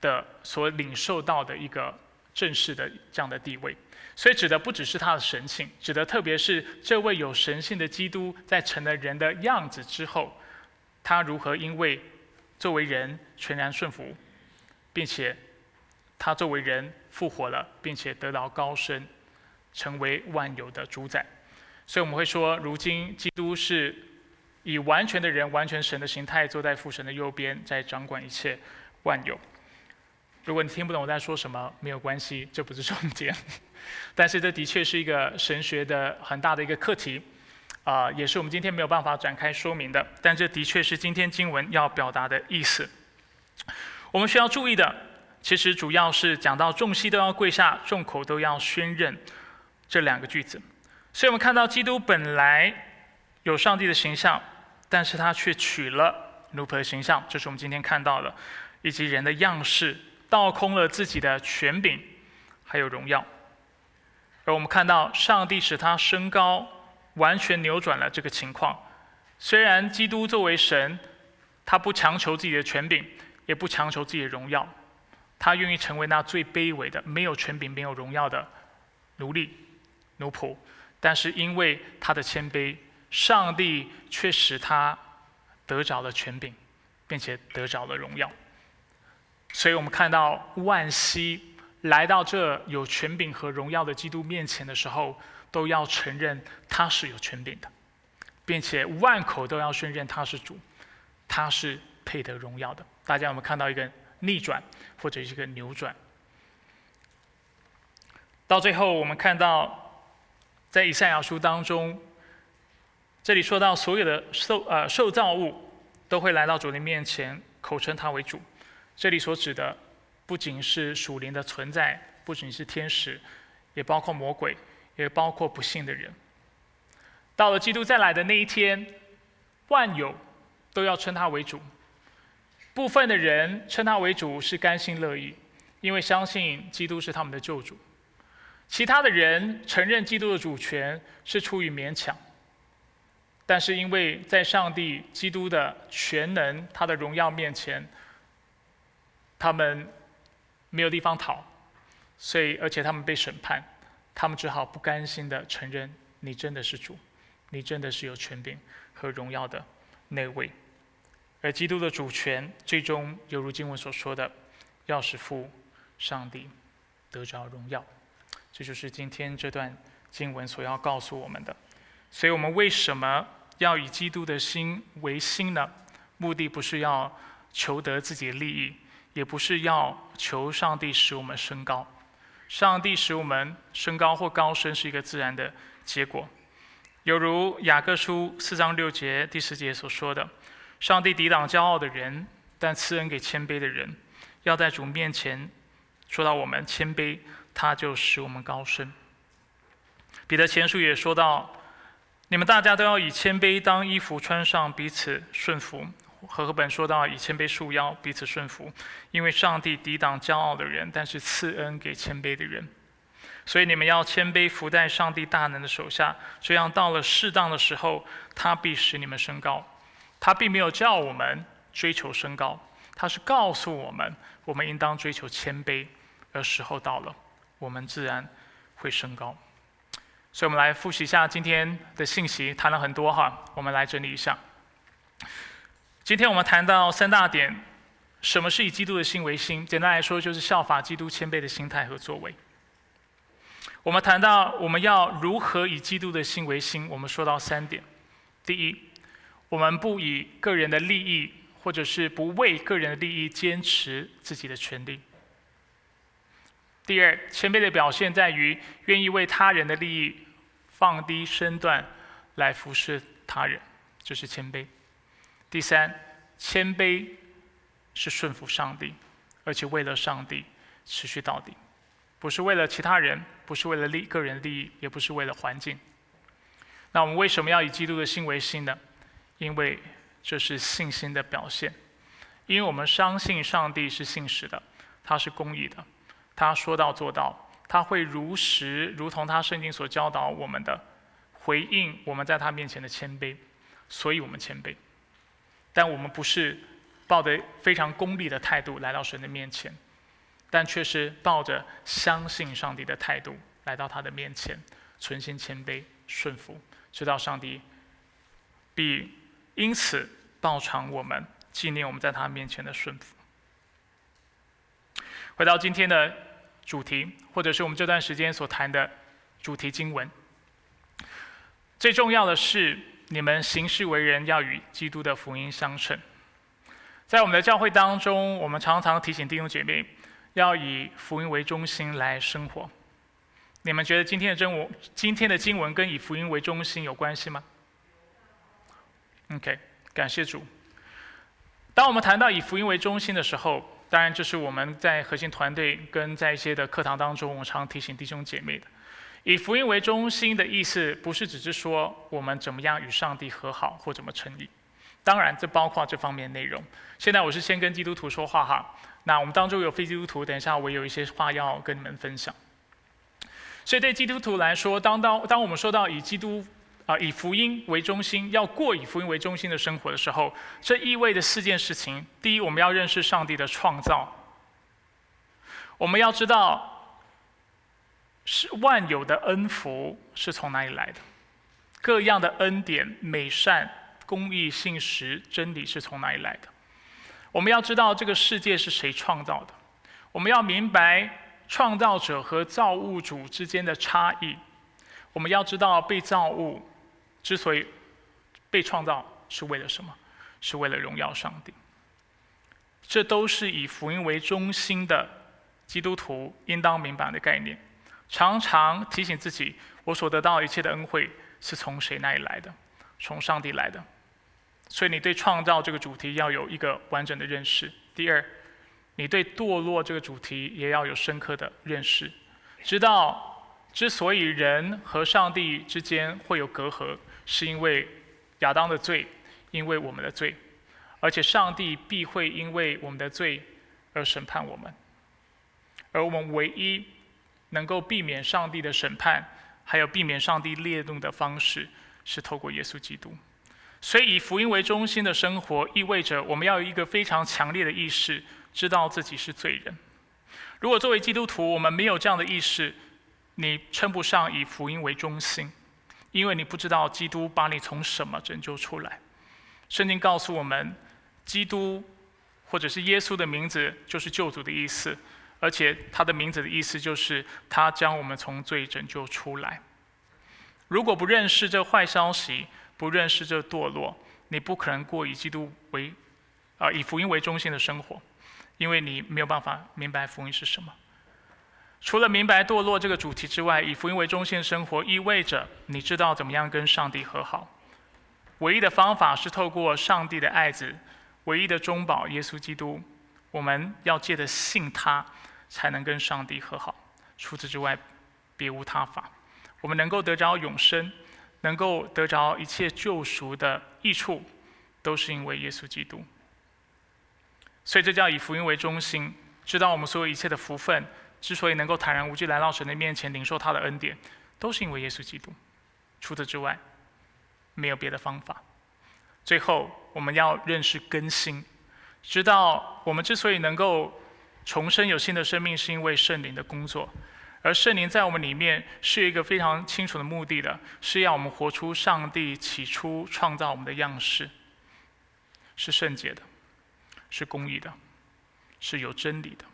的所领受到的一个正式的这样的地位。所以指的不只是他的神性，指的特别是这位有神性的基督，在成了人的样子之后，他如何因为作为人全然顺服，并且他作为人复活了，并且得到高升，成为万有的主宰。所以我们会说，如今基督是以完全的人、完全神的形态坐在父神的右边，在掌管一切万有。如果你听不懂我在说什么，没有关系，这不是重点。<laughs> 但是这的确是一个神学的很大的一个课题，啊，也是我们今天没有办法展开说明的。但这的确是今天经文要表达的意思。我们需要注意的，其实主要是讲到众膝都要跪下，众口都要宣认这两个句子。所以我们看到基督本来有上帝的形象，但是他却取了奴仆的形象，这是我们今天看到的，以及人的样式。倒空了自己的权柄，还有荣耀，而我们看到上帝使他升高，完全扭转了这个情况。虽然基督作为神，他不强求自己的权柄，也不强求自己的荣耀，他愿意成为那最卑微的、没有权柄、没有荣耀的奴隶、奴仆。但是因为他的谦卑，上帝却使他得着了权柄，并且得着了荣耀。所以我们看到万西来到这有权柄和荣耀的基督面前的时候，都要承认他是有权柄的，并且万口都要宣认他是主。他是配得荣耀的。大家有没有看到一个逆转或者一个扭转？到最后，我们看到在以赛亚书当中，这里说到所有的受呃受造物都会来到主的面前，口称他为主。这里所指的不仅是属灵的存在，不仅是天使，也包括魔鬼，也包括不幸的人。到了基督再来的那一天，万有都要称他为主。部分的人称他为主是甘心乐意，因为相信基督是他们的救主；其他的人承认基督的主权是出于勉强。但是因为在上帝基督的全能、他的荣耀面前，他们没有地方逃，所以而且他们被审判，他们只好不甘心的承认你真的是主。你真的是有权柄和荣耀的那位，而基督的主权最终犹如经文所说的，要使父上帝得着荣耀。这就是今天这段经文所要告诉我们的。所以，我们为什么要以基督的心为心呢？目的不是要求得自己的利益，也不是要求上帝使我们升高。上帝使我们升高或高升是一个自然的结果。有如雅各书四章六节第十节所说的：“上帝抵挡骄傲的人，但赐恩给谦卑的人。要在主面前说到我们谦卑，他就使我们高升。”彼得前书也说到：“你们大家都要以谦卑当衣服穿上，彼此顺服。”和合本说到：“以谦卑束腰，彼此顺服。”因为上帝抵挡骄傲的人，但是赐恩给谦卑的人。所以你们要谦卑，伏在上帝大能的手下，这样到了适当的时候，他必使你们升高。他并没有叫我们追求升高，他是告诉我们，我们应当追求谦卑。而时候到了，我们自然会升高。所以，我们来复习一下今天的信息，谈了很多哈，我们来整理一下。今天我们谈到三大点：什么是以基督的心为心？简单来说，就是效法基督谦卑的心态和作为。我们谈到我们要如何以基督的心为心，我们说到三点：第一，我们不以个人的利益，或者是不为个人的利益坚持自己的权利；第二，谦卑的表现在于愿意为他人的利益放低身段来服侍他人，这是谦卑；第三，谦卑是顺服上帝，而且为了上帝持续到底。不是为了其他人，不是为了利个人利益，也不是为了环境。那我们为什么要以基督的心为心呢？因为这是信心的表现。因为我们相信上帝是信实的，他是公义的，他说到做到，他会如实如同他圣经所教导我们的回应我们在他面前的谦卑，所以我们谦卑。但我们不是抱着非常功利的态度来到神的面前。但却是抱着相信上帝的态度来到他的面前，存心谦卑顺服，知道上帝必因此报偿我们，纪念我们在他面前的顺服。回到今天的主题，或者是我们这段时间所谈的主题经文，最重要的是你们行事为人要与基督的福音相称。在我们的教会当中，我们常常提醒弟兄姐妹。要以福音为中心来生活。你们觉得今天的真文、今天的经文跟以福音为中心有关系吗？OK，感谢主。当我们谈到以福音为中心的时候，当然这是我们在核心团队跟在一些的课堂当中，我常提醒弟兄姐妹的。以福音为中心的意思，不是只是说我们怎么样与上帝和好或怎么称义。当然，这包括这方面内容。现在我是先跟基督徒说话哈。那我们当中有非基督徒，等一下我有一些话要跟你们分享。所以对基督徒来说，当当当我们说到以基督啊以福音为中心，要过以福音为中心的生活的时候，这意味着四件事情：第一，我们要认识上帝的创造；我们要知道是万有的恩福是从哪里来的，各样的恩典、美善、公义、信实、真理是从哪里来的。我们要知道这个世界是谁创造的，我们要明白创造者和造物主之间的差异。我们要知道被造物之所以被创造是为了什么，是为了荣耀上帝。这都是以福音为中心的基督徒应当明白的概念。常常提醒自己，我所得到一切的恩惠是从谁那里来的？从上帝来的。所以你对创造这个主题要有一个完整的认识。第二，你对堕落这个主题也要有深刻的认识，知道之所以人和上帝之间会有隔阂，是因为亚当的罪，因为我们的罪，而且上帝必会因为我们的罪而审判我们，而我们唯一能够避免上帝的审判，还有避免上帝烈怒的方式，是透过耶稣基督。所以，以福音为中心的生活，意味着我们要有一个非常强烈的意识，知道自己是罪人。如果作为基督徒，我们没有这样的意识，你称不上以福音为中心，因为你不知道基督把你从什么拯救出来。圣经告诉我们，基督或者是耶稣的名字就是救主的意思，而且他的名字的意思就是他将我们从罪拯救出来。如果不认识这坏消息，不认识这堕落，你不可能过以基督为，啊，以福音为中心的生活，因为你没有办法明白福音是什么。除了明白堕落这个主题之外，以福音为中心的生活意味着你知道怎么样跟上帝和好。唯一的方法是透过上帝的爱子，唯一的中保耶稣基督。我们要借着信他，才能跟上帝和好。除此之外，别无他法。我们能够得着永生。能够得着一切救赎的益处，都是因为耶稣基督。所以这叫以福音为中心，知道我们所有一切的福分，之所以能够坦然无惧来到神的面前领受他的恩典，都是因为耶稣基督。除此之外，没有别的方法。最后，我们要认识更新，知道我们之所以能够重生有新的生命，是因为圣灵的工作。而圣灵在我们里面是一个非常清楚的目的的，是要我们活出上帝起初创造我们的样式，是圣洁的，是公义的，是有真理的。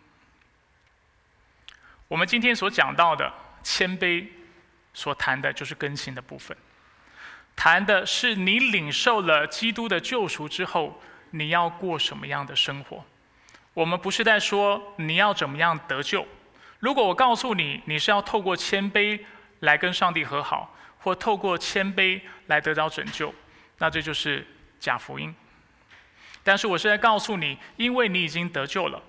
我们今天所讲到的谦卑，所谈的就是更新的部分，谈的是你领受了基督的救赎之后，你要过什么样的生活。我们不是在说你要怎么样得救。如果我告诉你，你是要透过谦卑来跟上帝和好，或透过谦卑来得到拯救，那这就是假福音。但是我是在告诉你，因为你已经得救了，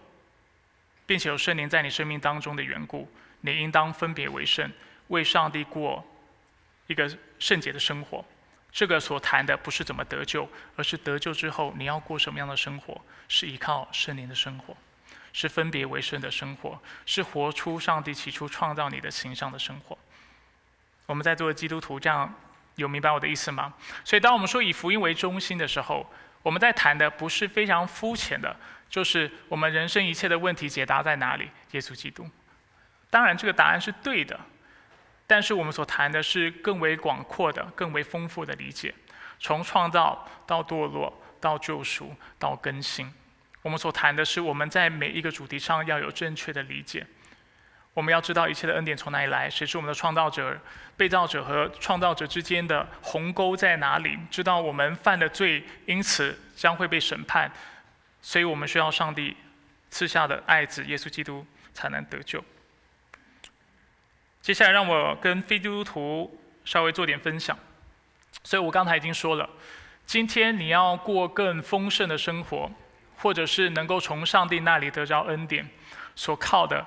并且有圣灵在你生命当中的缘故，你应当分别为圣，为上帝过一个圣洁的生活。这个所谈的不是怎么得救，而是得救之后你要过什么样的生活，是依靠圣灵的生活。是分别为圣的生活，是活出上帝起初创造你的形象的生活。我们在做基督徒，这样有明白我的意思吗？所以，当我们说以福音为中心的时候，我们在谈的不是非常肤浅的，就是我们人生一切的问题解答在哪里？耶稣基督。当然，这个答案是对的，但是我们所谈的是更为广阔的、更为丰富的理解，从创造到堕落，到救赎，到更新。我们所谈的是，我们在每一个主题上要有正确的理解。我们要知道一切的恩典从哪里来，谁是我们的创造者、被造者和创造者之间的鸿沟在哪里？知道我们犯的罪，因此将会被审判，所以我们需要上帝赐下的爱子耶稣基督才能得救。接下来，让我跟非基督徒稍微做点分享。所以我刚才已经说了，今天你要过更丰盛的生活。或者是能够从上帝那里得着恩典，所靠的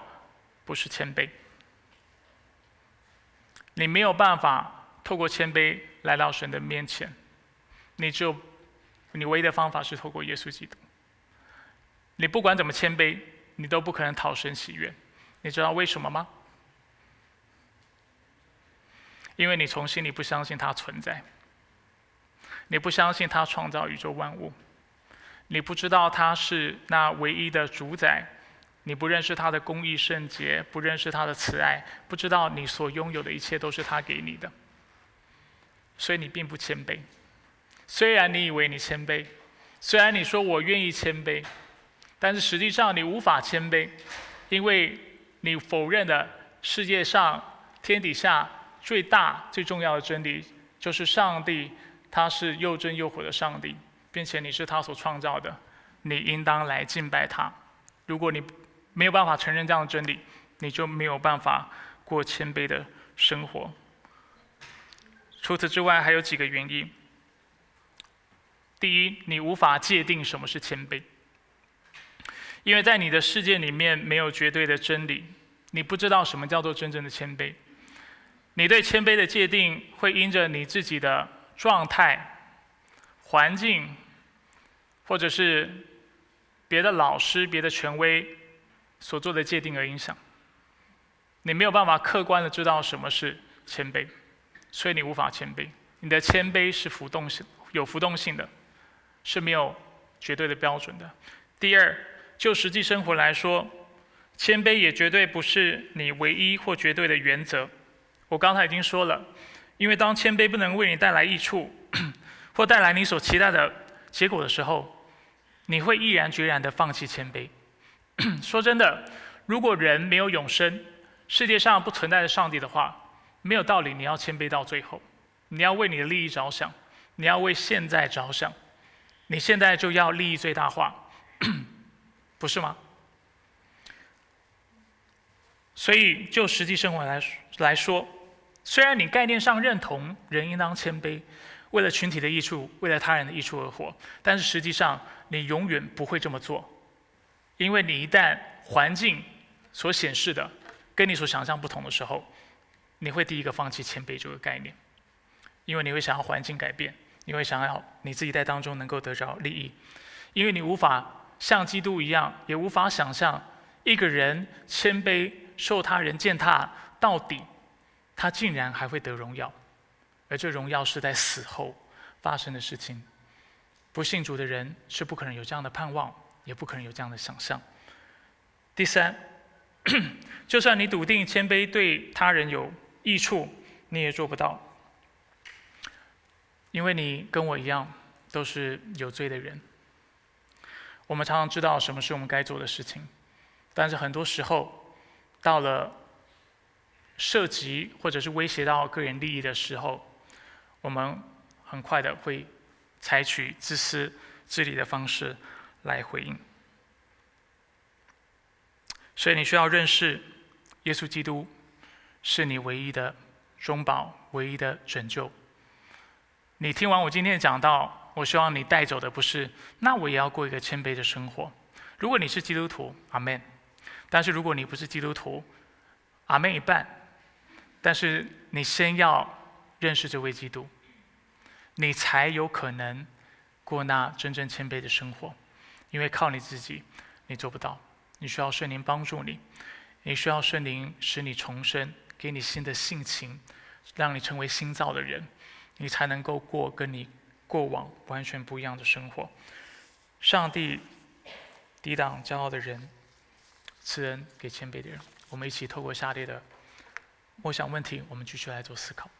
不是谦卑。你没有办法透过谦卑来到神的面前，你只有你唯一的方法是透过耶稣基督。你不管怎么谦卑，你都不可能讨神喜悦。你知道为什么吗？因为你从心里不相信他存在，你不相信他创造宇宙万物。你不知道他是那唯一的主宰，你不认识他的公义圣洁，不认识他的慈爱，不知道你所拥有的一切都是他给你的，所以你并不谦卑。虽然你以为你谦卑，虽然你说我愿意谦卑，但是实际上你无法谦卑，因为你否认的世界上天底下最大最重要的真理，就是上帝他是又真又活的上帝。并且你是他所创造的，你应当来敬拜他。如果你没有办法承认这样的真理，你就没有办法过谦卑的生活。除此之外，还有几个原因。第一，你无法界定什么是谦卑，因为在你的世界里面没有绝对的真理，你不知道什么叫做真正的谦卑。你对谦卑的界定会因着你自己的状态、环境，或者是别的老师、别的权威所做的界定而影响。你没有办法客观的知道什么是谦卑，所以你无法谦卑。你的谦卑是浮动性、有浮动性的，是没有绝对的标准的。第二，就实际生活来说，谦卑也绝对不是你唯一或绝对的原则。我刚才已经说了，因为当谦卑不能为你带来益处，<clears throat> 或带来你所期待的结果的时候，你会毅然决然的放弃谦卑。<clears throat> 说真的，如果人没有永生，世界上不存在的上帝的话，没有道理你要谦卑到最后。你要为你的利益着想，你要为现在着想，你现在就要利益最大化，<clears throat> 不是吗？所以就实际生活来来说。虽然你概念上认同人应当谦卑，为了群体的益处，为了他人的益处而活，但是实际上你永远不会这么做，因为你一旦环境所显示的跟你所想象不同的时候，你会第一个放弃谦卑这个概念，因为你会想要环境改变，你会想要你自己在当中能够得着利益，因为你无法像基督一样，也无法想象一个人谦卑受他人践踏到底。他竟然还会得荣耀，而这荣耀是在死后发生的事情。不信主的人是不可能有这样的盼望，也不可能有这样的想象。第三，<clears throat> 就算你笃定谦卑对他人有益处，你也做不到，因为你跟我一样都是有罪的人。我们常常知道什么是我们该做的事情，但是很多时候到了。涉及或者是威胁到个人利益的时候，我们很快的会采取自私自利的方式来回应。所以你需要认识耶稣基督是你唯一的中保、唯一的拯救。你听完我今天讲道，我希望你带走的不是那我也要过一个谦卑的生活。如果你是基督徒，阿门。但是如果你不是基督徒，阿门一半。但是你先要认识这位基督，你才有可能过那真正谦卑的生活。因为靠你自己，你做不到。你需要圣灵帮助你，你需要圣灵使你重生，给你新的性情，让你成为新造的人，你才能够过跟你过往完全不一样的生活。上帝抵挡骄傲的人，赐恩给谦卑的人。我们一起透过下列的。我想问题，我们继续来做思考。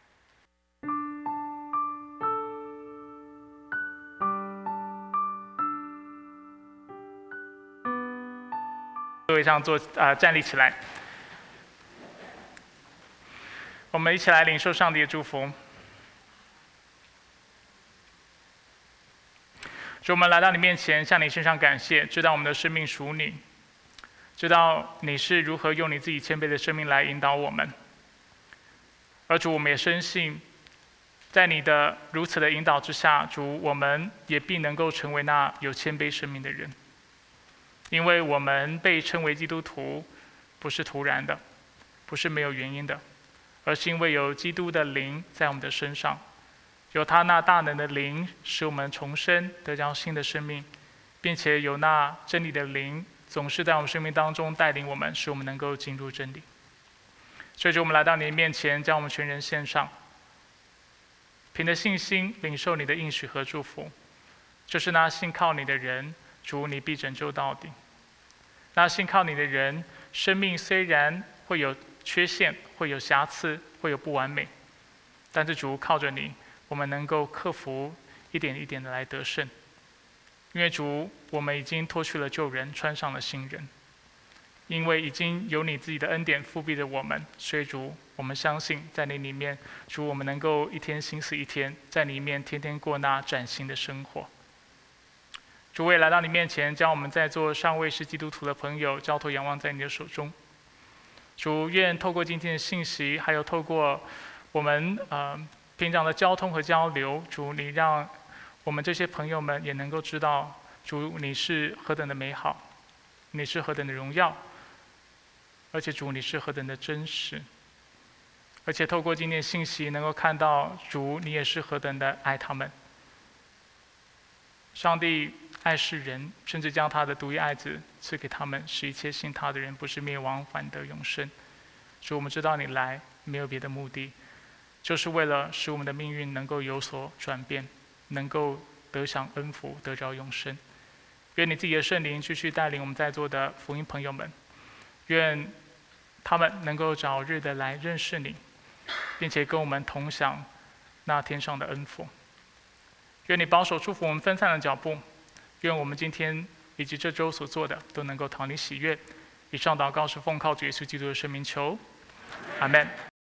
座位上坐啊，站立起来。我们一起来领受上帝的祝福。主，我们来到你面前，向你身上感谢，知道我们的生命属你，知道你是如何用你自己谦卑的生命来引导我们。而主，我们也深信，在你的如此的引导之下，主，我们也必能够成为那有谦卑生命的人。因为我们被称为基督徒，不是突然的，不是没有原因的，而是因为有基督的灵在我们的身上，有他那大能的灵使我们重生，得着新的生命，并且有那真理的灵总是在我们生命当中带领我们，使我们能够进入真理。所以，我们来到你面前，将我们全人献上，凭着信心领受你的应许和祝福。就是那信靠你的人，主你必拯救到底。那信靠你的人，生命虽然会有缺陷，会有瑕疵，会有不完美，但是主靠着你，我们能够克服，一点一点的来得胜。因为主，我们已经脱去了旧人，穿上了新人。因为已经有你自己的恩典复庇着我们，所以主，我们相信在你里面，主我们能够一天心思一天，在里面天天过那崭新的生活。主，我也来到你面前，将我们在座尚未是基督徒的朋友交托仰望在你的手中。主，愿透过今天的信息，还有透过我们呃平常的交通和交流，主，你让我们这些朋友们也能够知道，主你是何等的美好，你是何等的荣耀，而且主你是何等的真实，而且透过今天信息，能够看到主你也是何等的爱他们。上帝爱世人，甚至将他的独一爱子赐给他们，使一切信他的人不是灭亡，反得永生。主，我们知道你来没有别的目的，就是为了使我们的命运能够有所转变，能够得享恩福，得着永生。愿你自己的圣灵继续带领我们在座的福音朋友们，愿他们能够早日的来认识你，并且跟我们同享那天上的恩福。愿你保守祝福我们分散的脚步，愿我们今天以及这周所做的都能够讨你喜悦。以上祷告是奉靠主耶稣基督的圣名求，阿门。